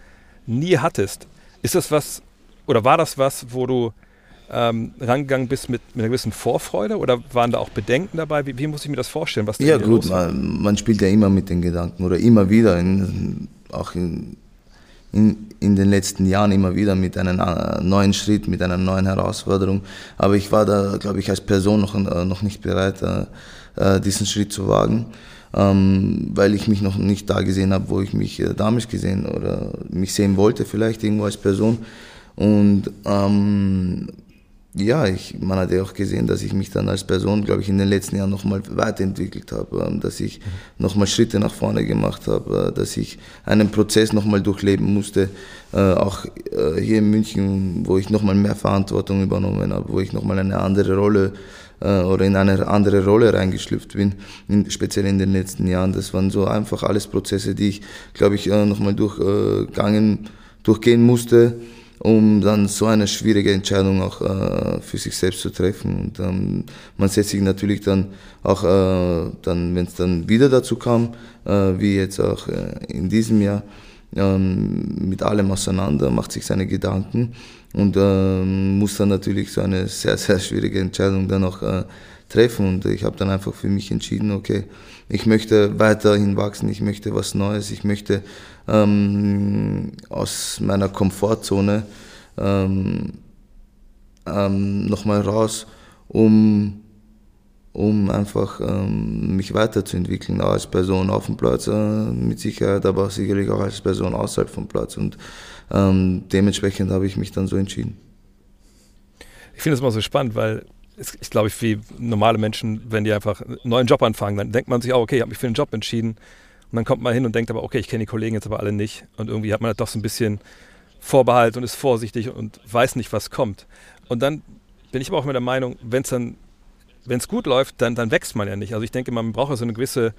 nie hattest. Ist das was, oder war das was, wo du ähm, rangegangen bist mit, mit einer gewissen Vorfreude oder waren da auch Bedenken dabei? Wie, wie muss ich mir das vorstellen? Was Ja gut, man, man spielt ja immer mit den Gedanken oder immer wieder, in, auch in, in, in den letzten Jahren immer wieder mit einem neuen Schritt, mit einer neuen Herausforderung. Aber ich war da, glaube ich, als Person noch, äh, noch nicht bereit, äh, äh, diesen Schritt zu wagen, ähm, weil ich mich noch nicht da gesehen habe, wo ich mich äh, damals gesehen oder mich sehen wollte, vielleicht irgendwo als Person. Und ähm, ja, ich, man hat ja auch gesehen, dass ich mich dann als Person, glaube ich, in den letzten Jahren nochmal weiterentwickelt habe, ähm, dass ich nochmal Schritte nach vorne gemacht habe, äh, dass ich einen Prozess nochmal durchleben musste, äh, auch äh, hier in München, wo ich nochmal mehr Verantwortung übernommen habe, wo ich nochmal eine andere Rolle oder in eine andere Rolle reingeschlüpft bin, in, speziell in den letzten Jahren. Das waren so einfach alles Prozesse, die ich, glaube ich, nochmal durchgegangen, durchgehen musste um dann so eine schwierige Entscheidung auch äh, für sich selbst zu treffen. Und ähm, man setzt sich natürlich dann auch, äh, dann, wenn es dann wieder dazu kam, äh, wie jetzt auch äh, in diesem Jahr, ähm, mit allem auseinander, macht sich seine Gedanken und ähm, muss dann natürlich so eine sehr, sehr schwierige Entscheidung dann auch äh, treffen. Und ich habe dann einfach für mich entschieden, okay, ich möchte weiterhin wachsen, ich möchte was Neues, ich möchte ähm, aus meiner Komfortzone ähm, ähm, nochmal raus, um, um einfach ähm, mich weiterzuentwickeln, auch als Person auf dem Platz äh, mit Sicherheit, aber sicherlich auch als Person außerhalb vom Platz. Und ähm, dementsprechend habe ich mich dann so entschieden. Ich finde es immer so spannend, weil ich glaube, wie normale Menschen, wenn die einfach einen neuen Job anfangen, dann denkt man sich auch, okay, ich habe mich für den Job entschieden. Und dann kommt man hin und denkt aber, okay, ich kenne die Kollegen jetzt aber alle nicht. Und irgendwie hat man halt doch so ein bisschen Vorbehalt und ist vorsichtig und weiß nicht, was kommt. Und dann bin ich aber auch mit der Meinung, wenn es dann, wenn es gut läuft, dann, dann wächst man ja nicht. Also ich denke, man braucht ja so eine gewisse,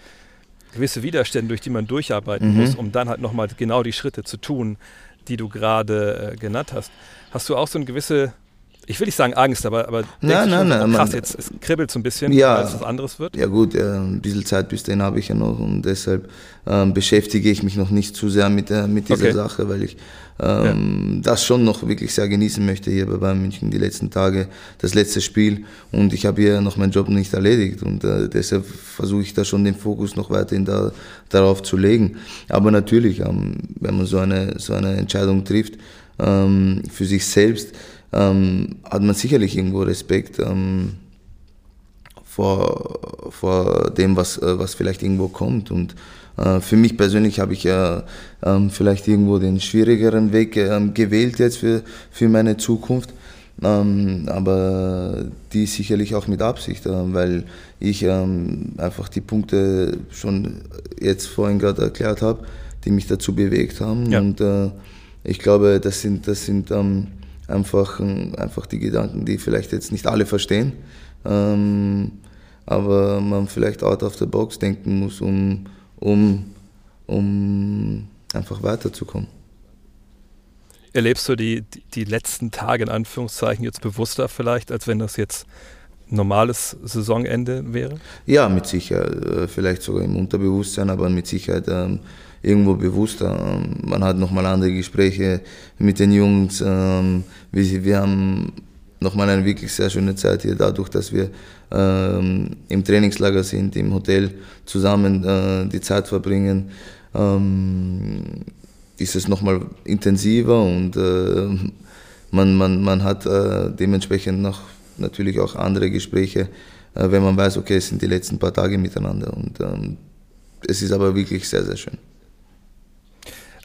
gewisse Widerstände, durch die man durcharbeiten Mhm. muss, um dann halt nochmal genau die Schritte zu tun, die du gerade äh, genannt hast. Hast du auch so eine gewisse, ich will nicht sagen Angst, aber, aber Nein, nein, oh, nein, krass, man- jetzt es kribbelt so ein bisschen, Ja. weil es was anderes wird? Ja gut, äh, ein bisschen Zeit bis dahin habe ich ja noch und deshalb ähm, beschäftige ich mich noch nicht zu sehr mit, der, mit dieser Okay. Sache, weil ich ähm, das schon noch wirklich sehr genießen möchte hier bei Bayern München die letzten Tage, das letzte Spiel und ich habe hier noch meinen Job nicht erledigt und äh, deshalb versuche ich da schon den Fokus noch weiterhin da, darauf zu legen. Aber natürlich, ähm, wenn man so eine, so eine Entscheidung trifft ähm, für sich selbst, ähm, hat man sicherlich irgendwo Respekt. Ähm, vor, vor dem, was, äh, was vielleicht irgendwo kommt. Und äh, für mich persönlich habe ich ja ähm, vielleicht irgendwo den schwierigeren Weg ähm, gewählt jetzt für, für meine Zukunft. Ähm, aber die sicherlich auch mit Absicht, äh, weil ich ähm, einfach die Punkte schon jetzt vorhin gerade erklärt habe, die mich dazu bewegt haben. Ja. Und äh, ich glaube, das sind, das sind ähm, einfach, einfach die Gedanken, die vielleicht jetzt nicht alle verstehen, ähm, aber man vielleicht out of the box denken muss, um, um, um einfach weiterzukommen. Erlebst du die, die, die letzten Tage in Anführungszeichen jetzt bewusster vielleicht, als wenn das jetzt normales Saisonende wäre? Ja, mit Sicherheit, äh, vielleicht sogar im Unterbewusstsein, aber mit Sicherheit ähm, irgendwo bewusster. Ähm, man hat nochmal andere Gespräche mit den Jungs. Ähm, wir, wir haben nochmal eine wirklich sehr schöne Zeit hier, dadurch, dass wir ähm, im Trainingslager sind, im Hotel zusammen äh, die Zeit verbringen. Ähm, ist es nochmal intensiver und äh, man, man, man hat äh, dementsprechend noch natürlich auch andere Gespräche, äh, wenn man weiß, okay, es sind die letzten paar Tage miteinander und ähm, es ist aber wirklich sehr, sehr schön.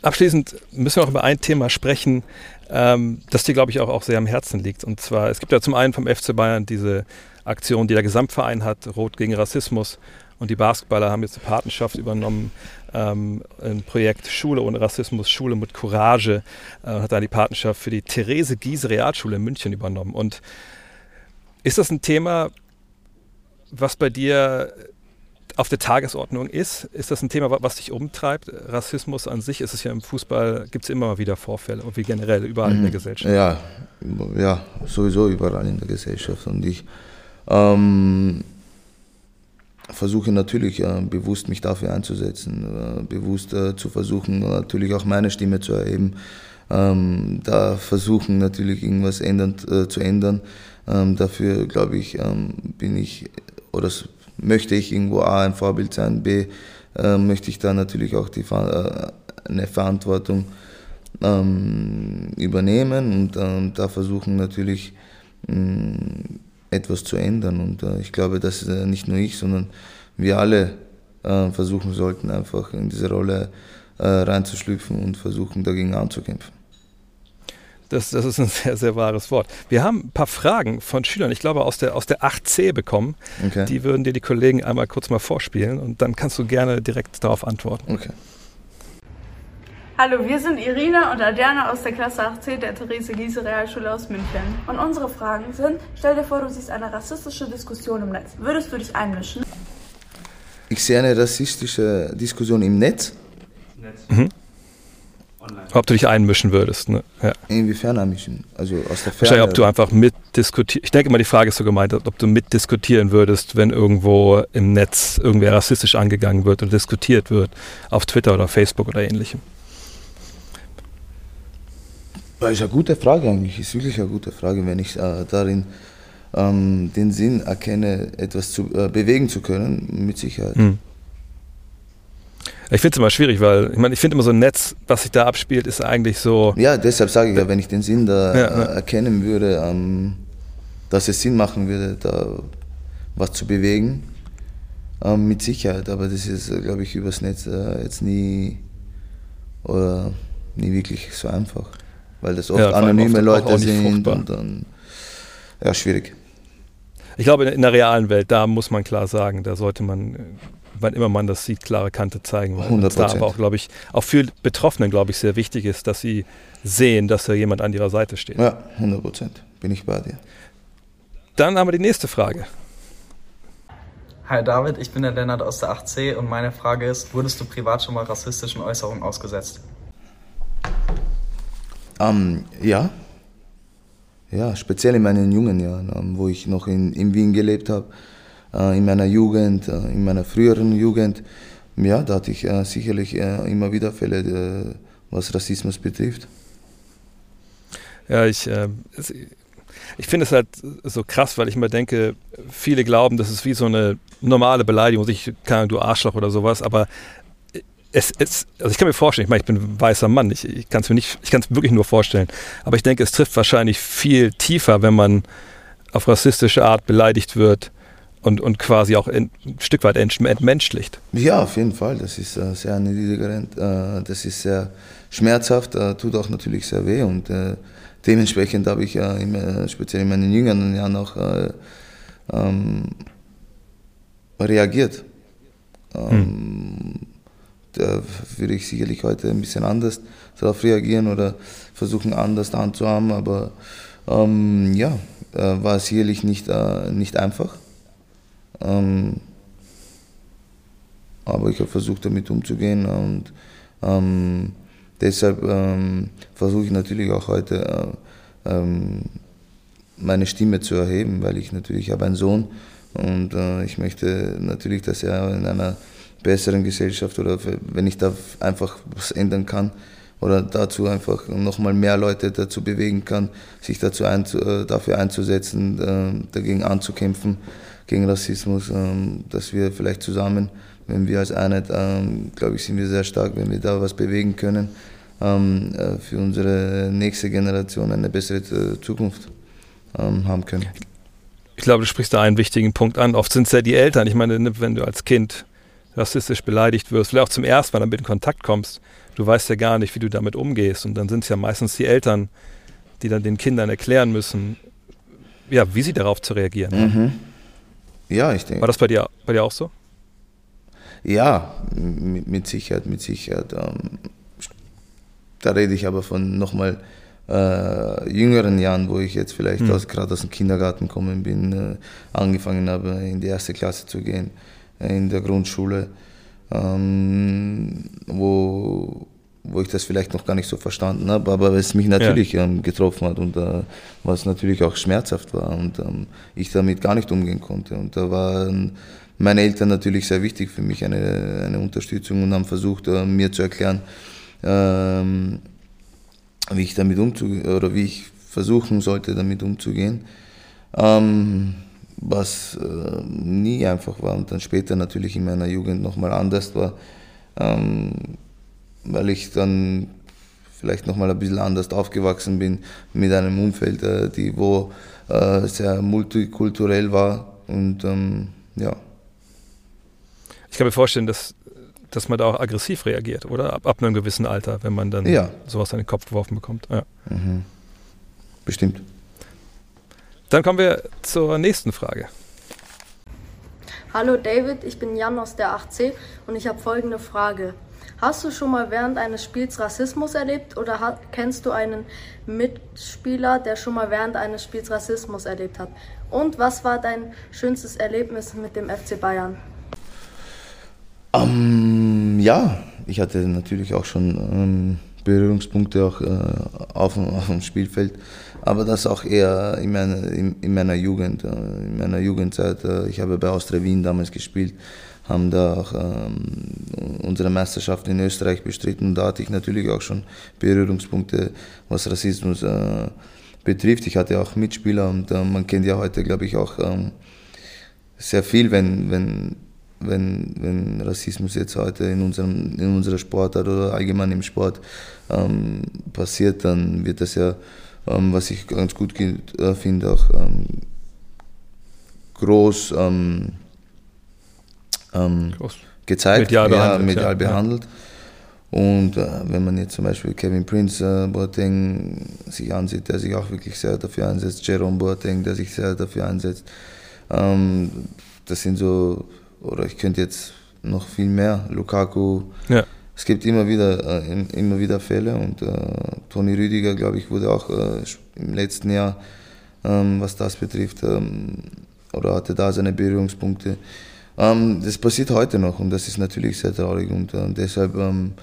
Abschließend müssen wir noch über ein Thema sprechen, ähm, das dir, glaube ich, auch, auch sehr am Herzen liegt. Und zwar, es gibt ja zum einen vom FC Bayern diese Aktion, die der Gesamtverein hat, Rot gegen Rassismus. Und die Basketballer haben jetzt eine Patenschaft übernommen, ähm, ein Projekt Schule ohne Rassismus, Schule mit Courage, äh, hat da die Patenschaft für die Therese Giese Realschule in München übernommen. Und ist das ein Thema, was bei dir auf der Tagesordnung ist? Ist das ein Thema, wa- was dich umtreibt? Rassismus an sich ist es ja im Fußball, gibt es immer mal wieder Vorfälle und wie generell überall in der Gesellschaft. Ja, ja, sowieso überall in der Gesellschaft. Und ich ähm, versuche natürlich äh, bewusst mich dafür einzusetzen, äh, bewusst äh, zu versuchen, natürlich auch meine Stimme zu erheben. Ähm, da versuchen natürlich irgendwas ändern, äh, zu ändern. Ähm, dafür glaube ich, ähm, bin ich oder möchte ich irgendwo A ein Vorbild sein, B äh, möchte ich da natürlich auch die, äh, eine Verantwortung ähm, übernehmen und ähm, da versuchen natürlich mh, etwas zu ändern. Und äh, ich glaube, dass äh, nicht nur ich, sondern wir alle äh, versuchen sollten, einfach in diese Rolle äh, reinzuschlüpfen und versuchen dagegen anzukämpfen. Das, das ist ein *laughs* sehr, sehr wahres Wort. Wir haben ein paar Fragen von Schülern, ich glaube aus der, aus der 8c bekommen. Okay. Die würden dir die Kollegen einmal kurz mal vorspielen und dann kannst du gerne direkt darauf antworten. okay. Hallo, wir sind Irina und Adriana aus der Klasse 8c der Therese Giese Realschule aus München. Und unsere Fragen sind, stell dir vor, du siehst eine rassistische Diskussion im Netz. Würdest du dich einmischen? Ich sehe eine rassistische Diskussion im Netz. Ob du dich einmischen würdest. Ne? Ja. Inwiefern einmischen? Also aus der Ferne. Wahrscheinlich, ob du einfach mitdiskutierst. Ich denke mal, die Frage ist so gemeint, ob du mitdiskutieren würdest, wenn irgendwo im Netz irgendwer rassistisch angegangen wird oder diskutiert wird, auf Twitter oder Facebook oder ähnlichem. Das ist eine gute Frage eigentlich, ist wirklich eine gute Frage, wenn ich äh, darin ähm, den Sinn erkenne, etwas zu, äh, bewegen zu können, mit Sicherheit. Hm. Ich finde es immer schwierig, weil ich meine, ich finde immer so ein Netz, was sich da abspielt, ist eigentlich so. Ja, deshalb sage ich ja, wenn ich den Sinn da Ja, äh, erkennen würde, ähm, dass es Sinn machen würde, da was zu bewegen, ähm, mit Sicherheit. Aber das ist, äh, glaube ich, übers Netz äh, jetzt nie oder nie wirklich so einfach, weil das oft Ja, anonyme oft Leute sind fruchtbar. und dann ja schwierig. Ich glaube, in der realen Welt, da muss man klar sagen, da sollte man, äh, wann immer man das sieht, klare Kante zeigen. Weil 100%. da aber auch, glaube ich, auch für Betroffenen, glaube ich, sehr wichtig ist, dass sie sehen, dass da jemand an ihrer Seite steht. Ja, 100 Prozent. Bin ich bei dir. Dann haben wir die nächste Frage. Hi David, ich bin der Lennart aus der 8C und meine Frage ist, wurdest du privat schon mal rassistischen Äußerungen ausgesetzt? Ähm, ja. Ja, speziell in meinen jungen Jahren, ähm, wo ich noch in, in Wien gelebt habe, in meiner Jugend, äh, in meiner früheren Jugend. Ja, da hatte ich äh, sicherlich äh, immer wieder Fälle, äh, was Rassismus betrifft. Ja, ich, äh, ich finde es halt so krass, weil ich immer denke, viele glauben, das ist wie so eine normale Beleidigung, ich Ahnung, du Arschloch oder sowas, aber es, es, also ich kann mir vorstellen, ich meine, ich bin ein weißer Mann, ich, kann ich kann es wirklich nur vorstellen, aber ich denke, es trifft wahrscheinlich viel tiefer, wenn man auf rassistische Art beleidigt wird und, und quasi auch in, ein Stück weit ent, entmenschlicht. Ja, auf jeden Fall. Das ist äh, sehr niedergerend. Äh, das ist sehr schmerzhaft, äh, tut auch natürlich sehr weh und äh, dementsprechend habe ich äh, immer, speziell in meinen jüngeren Jahren auch äh, ähm, reagiert. Ähm, Da würde ich sicherlich heute ein bisschen anders darauf reagieren oder versuchen anders handzuhaben, aber ähm, ja, war sicherlich nicht, nicht einfach. Ähm, aber ich habe versucht, damit umzugehen und ähm, deshalb ähm, versuche ich natürlich auch heute äh, ähm, meine Stimme zu erheben, weil ich natürlich habe einen Sohn und äh, ich möchte natürlich, dass er in einer besseren Gesellschaft oder wenn ich da einfach was ändern kann oder dazu einfach nochmal mehr Leute dazu bewegen kann, sich dazu einzu, äh, dafür einzusetzen, äh, dagegen anzukämpfen, gegen Rassismus, ähm, dass wir vielleicht zusammen, wenn wir als Einheit, ähm, glaube ich, sind wir sehr stark, wenn wir da was bewegen können, ähm, äh, für unsere nächste Generation eine bessere äh, Zukunft haben können. Ich glaube, du sprichst da einen wichtigen Punkt an. Oft sind es ja die Eltern. Ich meine, ne, wenn du als Kind rassistisch beleidigt wirst, vielleicht auch zum ersten Mal damit in Kontakt kommst, du weißt ja gar nicht, wie du damit umgehst. Und dann sind es ja meistens die Eltern, die dann den Kindern erklären müssen, ja, wie sie darauf zu reagieren. Mhm. Ja, ich denke. War das bei dir, bei dir auch so? Ja, mit, mit Sicherheit, mit Sicherheit. Ähm, da rede ich aber von nochmal äh, jüngeren Jahren, wo ich jetzt vielleicht Mhm. gerade aus dem Kindergarten gekommen bin, äh, angefangen habe, in die erste Klasse zu gehen, äh, in der Grundschule, ähm, wo, wo ich das vielleicht noch gar nicht so verstanden habe, aber es mich natürlich ähm, getroffen hat und äh, was natürlich auch schmerzhaft war und ähm, ich damit gar nicht umgehen konnte. Und da waren meine Eltern natürlich sehr wichtig für mich, eine, eine Unterstützung und haben versucht, äh, mir zu erklären, ähm, wie ich damit umzugehen oder wie ich versuchen sollte, damit umzugehen. Ähm, was äh, nie einfach war und dann später natürlich in meiner Jugend nochmal anders war, ähm, weil ich dann vielleicht nochmal ein bisschen anders aufgewachsen bin mit einem Umfeld, äh, die, wo äh, sehr multikulturell war und ähm, ja. Ich kann mir vorstellen, dass, dass man da auch aggressiv reagiert, oder? Ab, ab einem gewissen Alter, wenn man dann Ja. sowas an den Kopf geworfen bekommt. Ja. Mhm. Bestimmt. Dann kommen wir zur nächsten Frage. Hallo David, ich bin Jan aus der 8C und ich habe folgende Frage. Hast du schon mal während eines Spiels Rassismus erlebt oder hat, kennst du einen Mitspieler, der schon mal während eines Spiels Rassismus erlebt hat? Und was war dein schönstes Erlebnis mit dem FC Bayern? Ähm, ja, ich hatte natürlich auch schon ähm, Berührungspunkte auch, äh, auf, dem- auf dem Spielfeld, aber das auch eher in meiner, in, in meiner Jugend, äh, in meiner Jugendzeit. Äh, ich habe bei Austria Wien damals gespielt, haben da auch ähm, unsere Meisterschaft in Österreich bestritten. Da hatte ich natürlich auch schon Berührungspunkte, was Rassismus äh, betrifft. Ich hatte auch Mitspieler und äh, man kennt ja heute, glaube ich, auch ähm, sehr viel, wenn, wenn, wenn, wenn Rassismus jetzt heute in, unserem, in unserer Sportart oder allgemein im Sport ähm, passiert, dann wird das ja, ähm, was ich ganz gut äh, finde, auch ähm, groß ähm, gezeigt, Medial ja, behandelt, medial ja, ja. behandelt. Und äh, wenn man jetzt zum Beispiel Kevin Prince äh, Boateng sich ansieht, der sich auch wirklich sehr dafür einsetzt, Jerome Boateng, der sich sehr dafür einsetzt, Ähm, das sind so, oder ich könnte jetzt noch viel mehr. Lukaku. Ja. Es gibt immer wieder, äh, immer wieder Fälle und äh, Toni Rüdiger, glaube ich, wurde auch äh, im letzten Jahr, ähm, was das betrifft, ähm, oder hatte da seine Berührungspunkte. Ähm, das passiert heute noch und das ist natürlich sehr traurig und äh, deshalb ähm,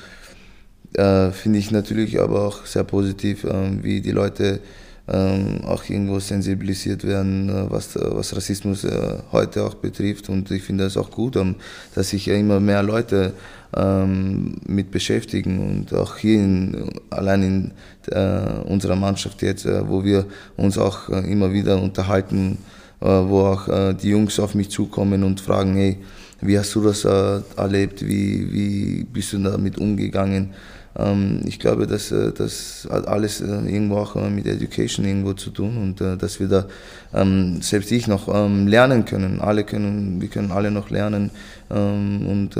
äh, finde ich natürlich aber auch sehr positiv, ähm, wie die Leute ähm, auch irgendwo sensibilisiert werden, äh, was, was Rassismus äh, heute auch betrifft. Und ich finde es auch gut, ähm, dass sich immer mehr Leute ähm, mit beschäftigen und auch hier in, allein in äh, unserer Mannschaft jetzt, äh, wo wir uns auch äh, immer wieder unterhalten, äh, wo auch die Jungs auf mich zukommen und fragen, hey, wie hast du das erlebt, wie, wie bist du damit umgegangen? Ähm, ich glaube, dass äh, das hat alles äh, irgendwo auch äh, mit Education irgendwo zu tun und dass wir da ähm, selbst ich noch ähm, lernen können. Alle können, wir können alle noch lernen und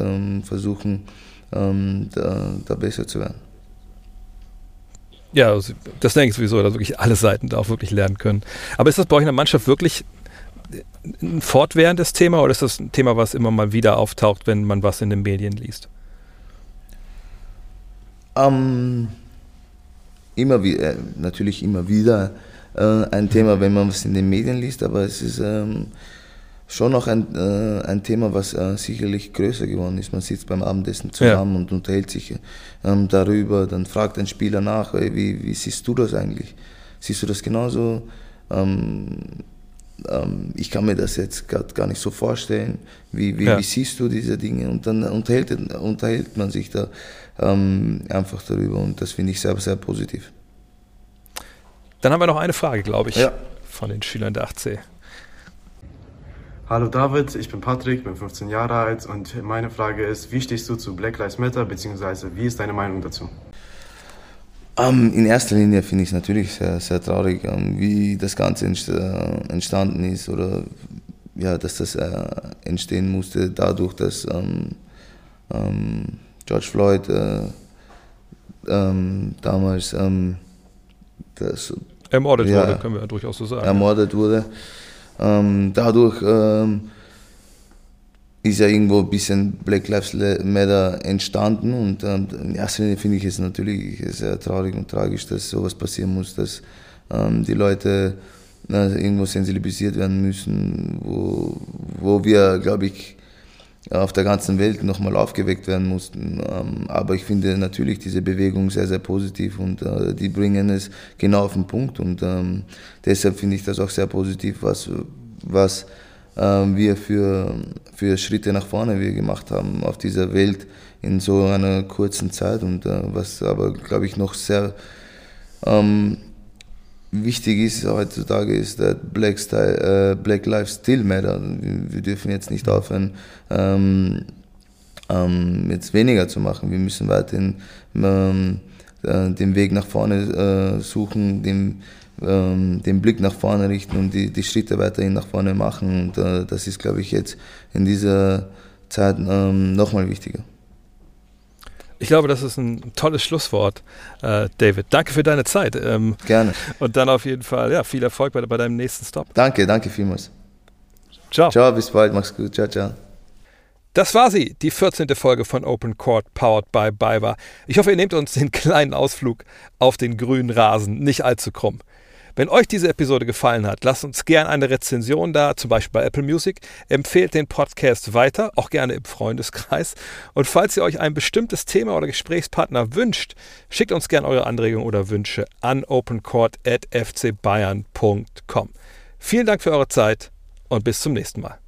versuchen, da, da besser zu werden. Ja, also das denke ich sowieso, dass wirklich alle Seiten da auch wirklich lernen können. Aber ist das bei euch in der Mannschaft wirklich ein fortwährendes Thema oder ist das ein Thema, was immer mal wieder auftaucht, wenn man was in den Medien liest? Ähm, immer wieder, äh, natürlich immer wieder äh, ein Thema, wenn man was in den Medien liest, aber es ist ähm, schon noch ein, äh, ein Thema, was äh, sicherlich größer geworden ist. Man sitzt beim Abendessen zusammen ja. und unterhält sich ähm, darüber, dann fragt ein Spieler nach, ey, wie, wie siehst du das eigentlich? Siehst du das genauso? Ähm, ähm, ich kann mir das jetzt gerade gar nicht so vorstellen. Wie, wie, ja. wie, siehst du diese Dinge? Und dann unterhält, unterhält man sich da ähm, einfach darüber und das finde ich sehr, sehr positiv. Dann haben wir noch eine Frage, glaube ich, ja. von den Schülern der 8C. Hallo David, ich bin Patrick, bin 15 Jahre alt und meine Frage ist, wie stehst du zu Black Lives Matter, beziehungsweise wie ist deine Meinung dazu? Um, ähm, in erster Linie finde ich es natürlich sehr, sehr traurig, um, ähm, wie das Ganze äh, entstanden ist oder ja, dass das äh, entstehen musste dadurch, dass um, ähm, George Floyd äh, ähm, damals ähm, das, ermordet ja, wurde, können wir durchaus so sagen. Ermordet wurde. Ähm, dadurch ähm, ist ja irgendwo ein bisschen Black Lives Matter entstanden und ähm, in erster Linie finde ich es natürlich sehr traurig und tragisch, dass sowas passieren muss, dass ähm, die Leute na, irgendwo sensibilisiert werden müssen, wo, wo wir, glaube ich, auf der ganzen Welt nochmal aufgeweckt werden mussten. Ähm, aber ich finde natürlich diese Bewegung sehr, sehr positiv und äh, die bringen es genau auf den Punkt. Und ähm, deshalb finde ich das auch sehr positiv, was, was wir für, für Schritte nach vorne wir gemacht haben auf dieser Welt in so einer kurzen Zeit und äh, was aber, glaube ich, noch sehr wichtig ist heutzutage ist, dass Black, Style, äh, Black Lives Still Matter. Wir dürfen jetzt nicht aufhören, ähm, ähm, jetzt weniger zu machen. Wir müssen weiterhin ähm, äh, den Weg nach vorne äh, suchen, den, ähm, den Blick nach vorne richten und die, die Schritte weiterhin nach vorne machen. Und äh, das ist, glaube ich, jetzt in dieser Zeit ähm, nochmal wichtiger. Ich glaube, das ist ein tolles Schlusswort, äh, David. Danke für deine Zeit. Ähm, Gerne. Und dann auf jeden Fall ja, viel Erfolg bei, bei deinem nächsten Stop. Danke, danke vielmals. Ciao. Ciao, bis bald. Mach's gut. Ciao, ciao. Das war sie, die 14. Folge von Open Court Powered by BayWa. Ich hoffe, ihr nehmt uns den kleinen Ausflug auf den grünen Rasen nicht allzu krumm. Wenn euch diese Episode gefallen hat, lasst uns gerne eine Rezension da, zum Beispiel bei Apple Music. Empfehlt den Podcast weiter, auch gerne im Freundeskreis. Und falls ihr euch ein bestimmtes Thema oder Gesprächspartner wünscht, schickt uns gerne eure Anregungen oder Wünsche an opencourt.fcbayern.com. Vielen Dank für eure Zeit und bis zum nächsten Mal.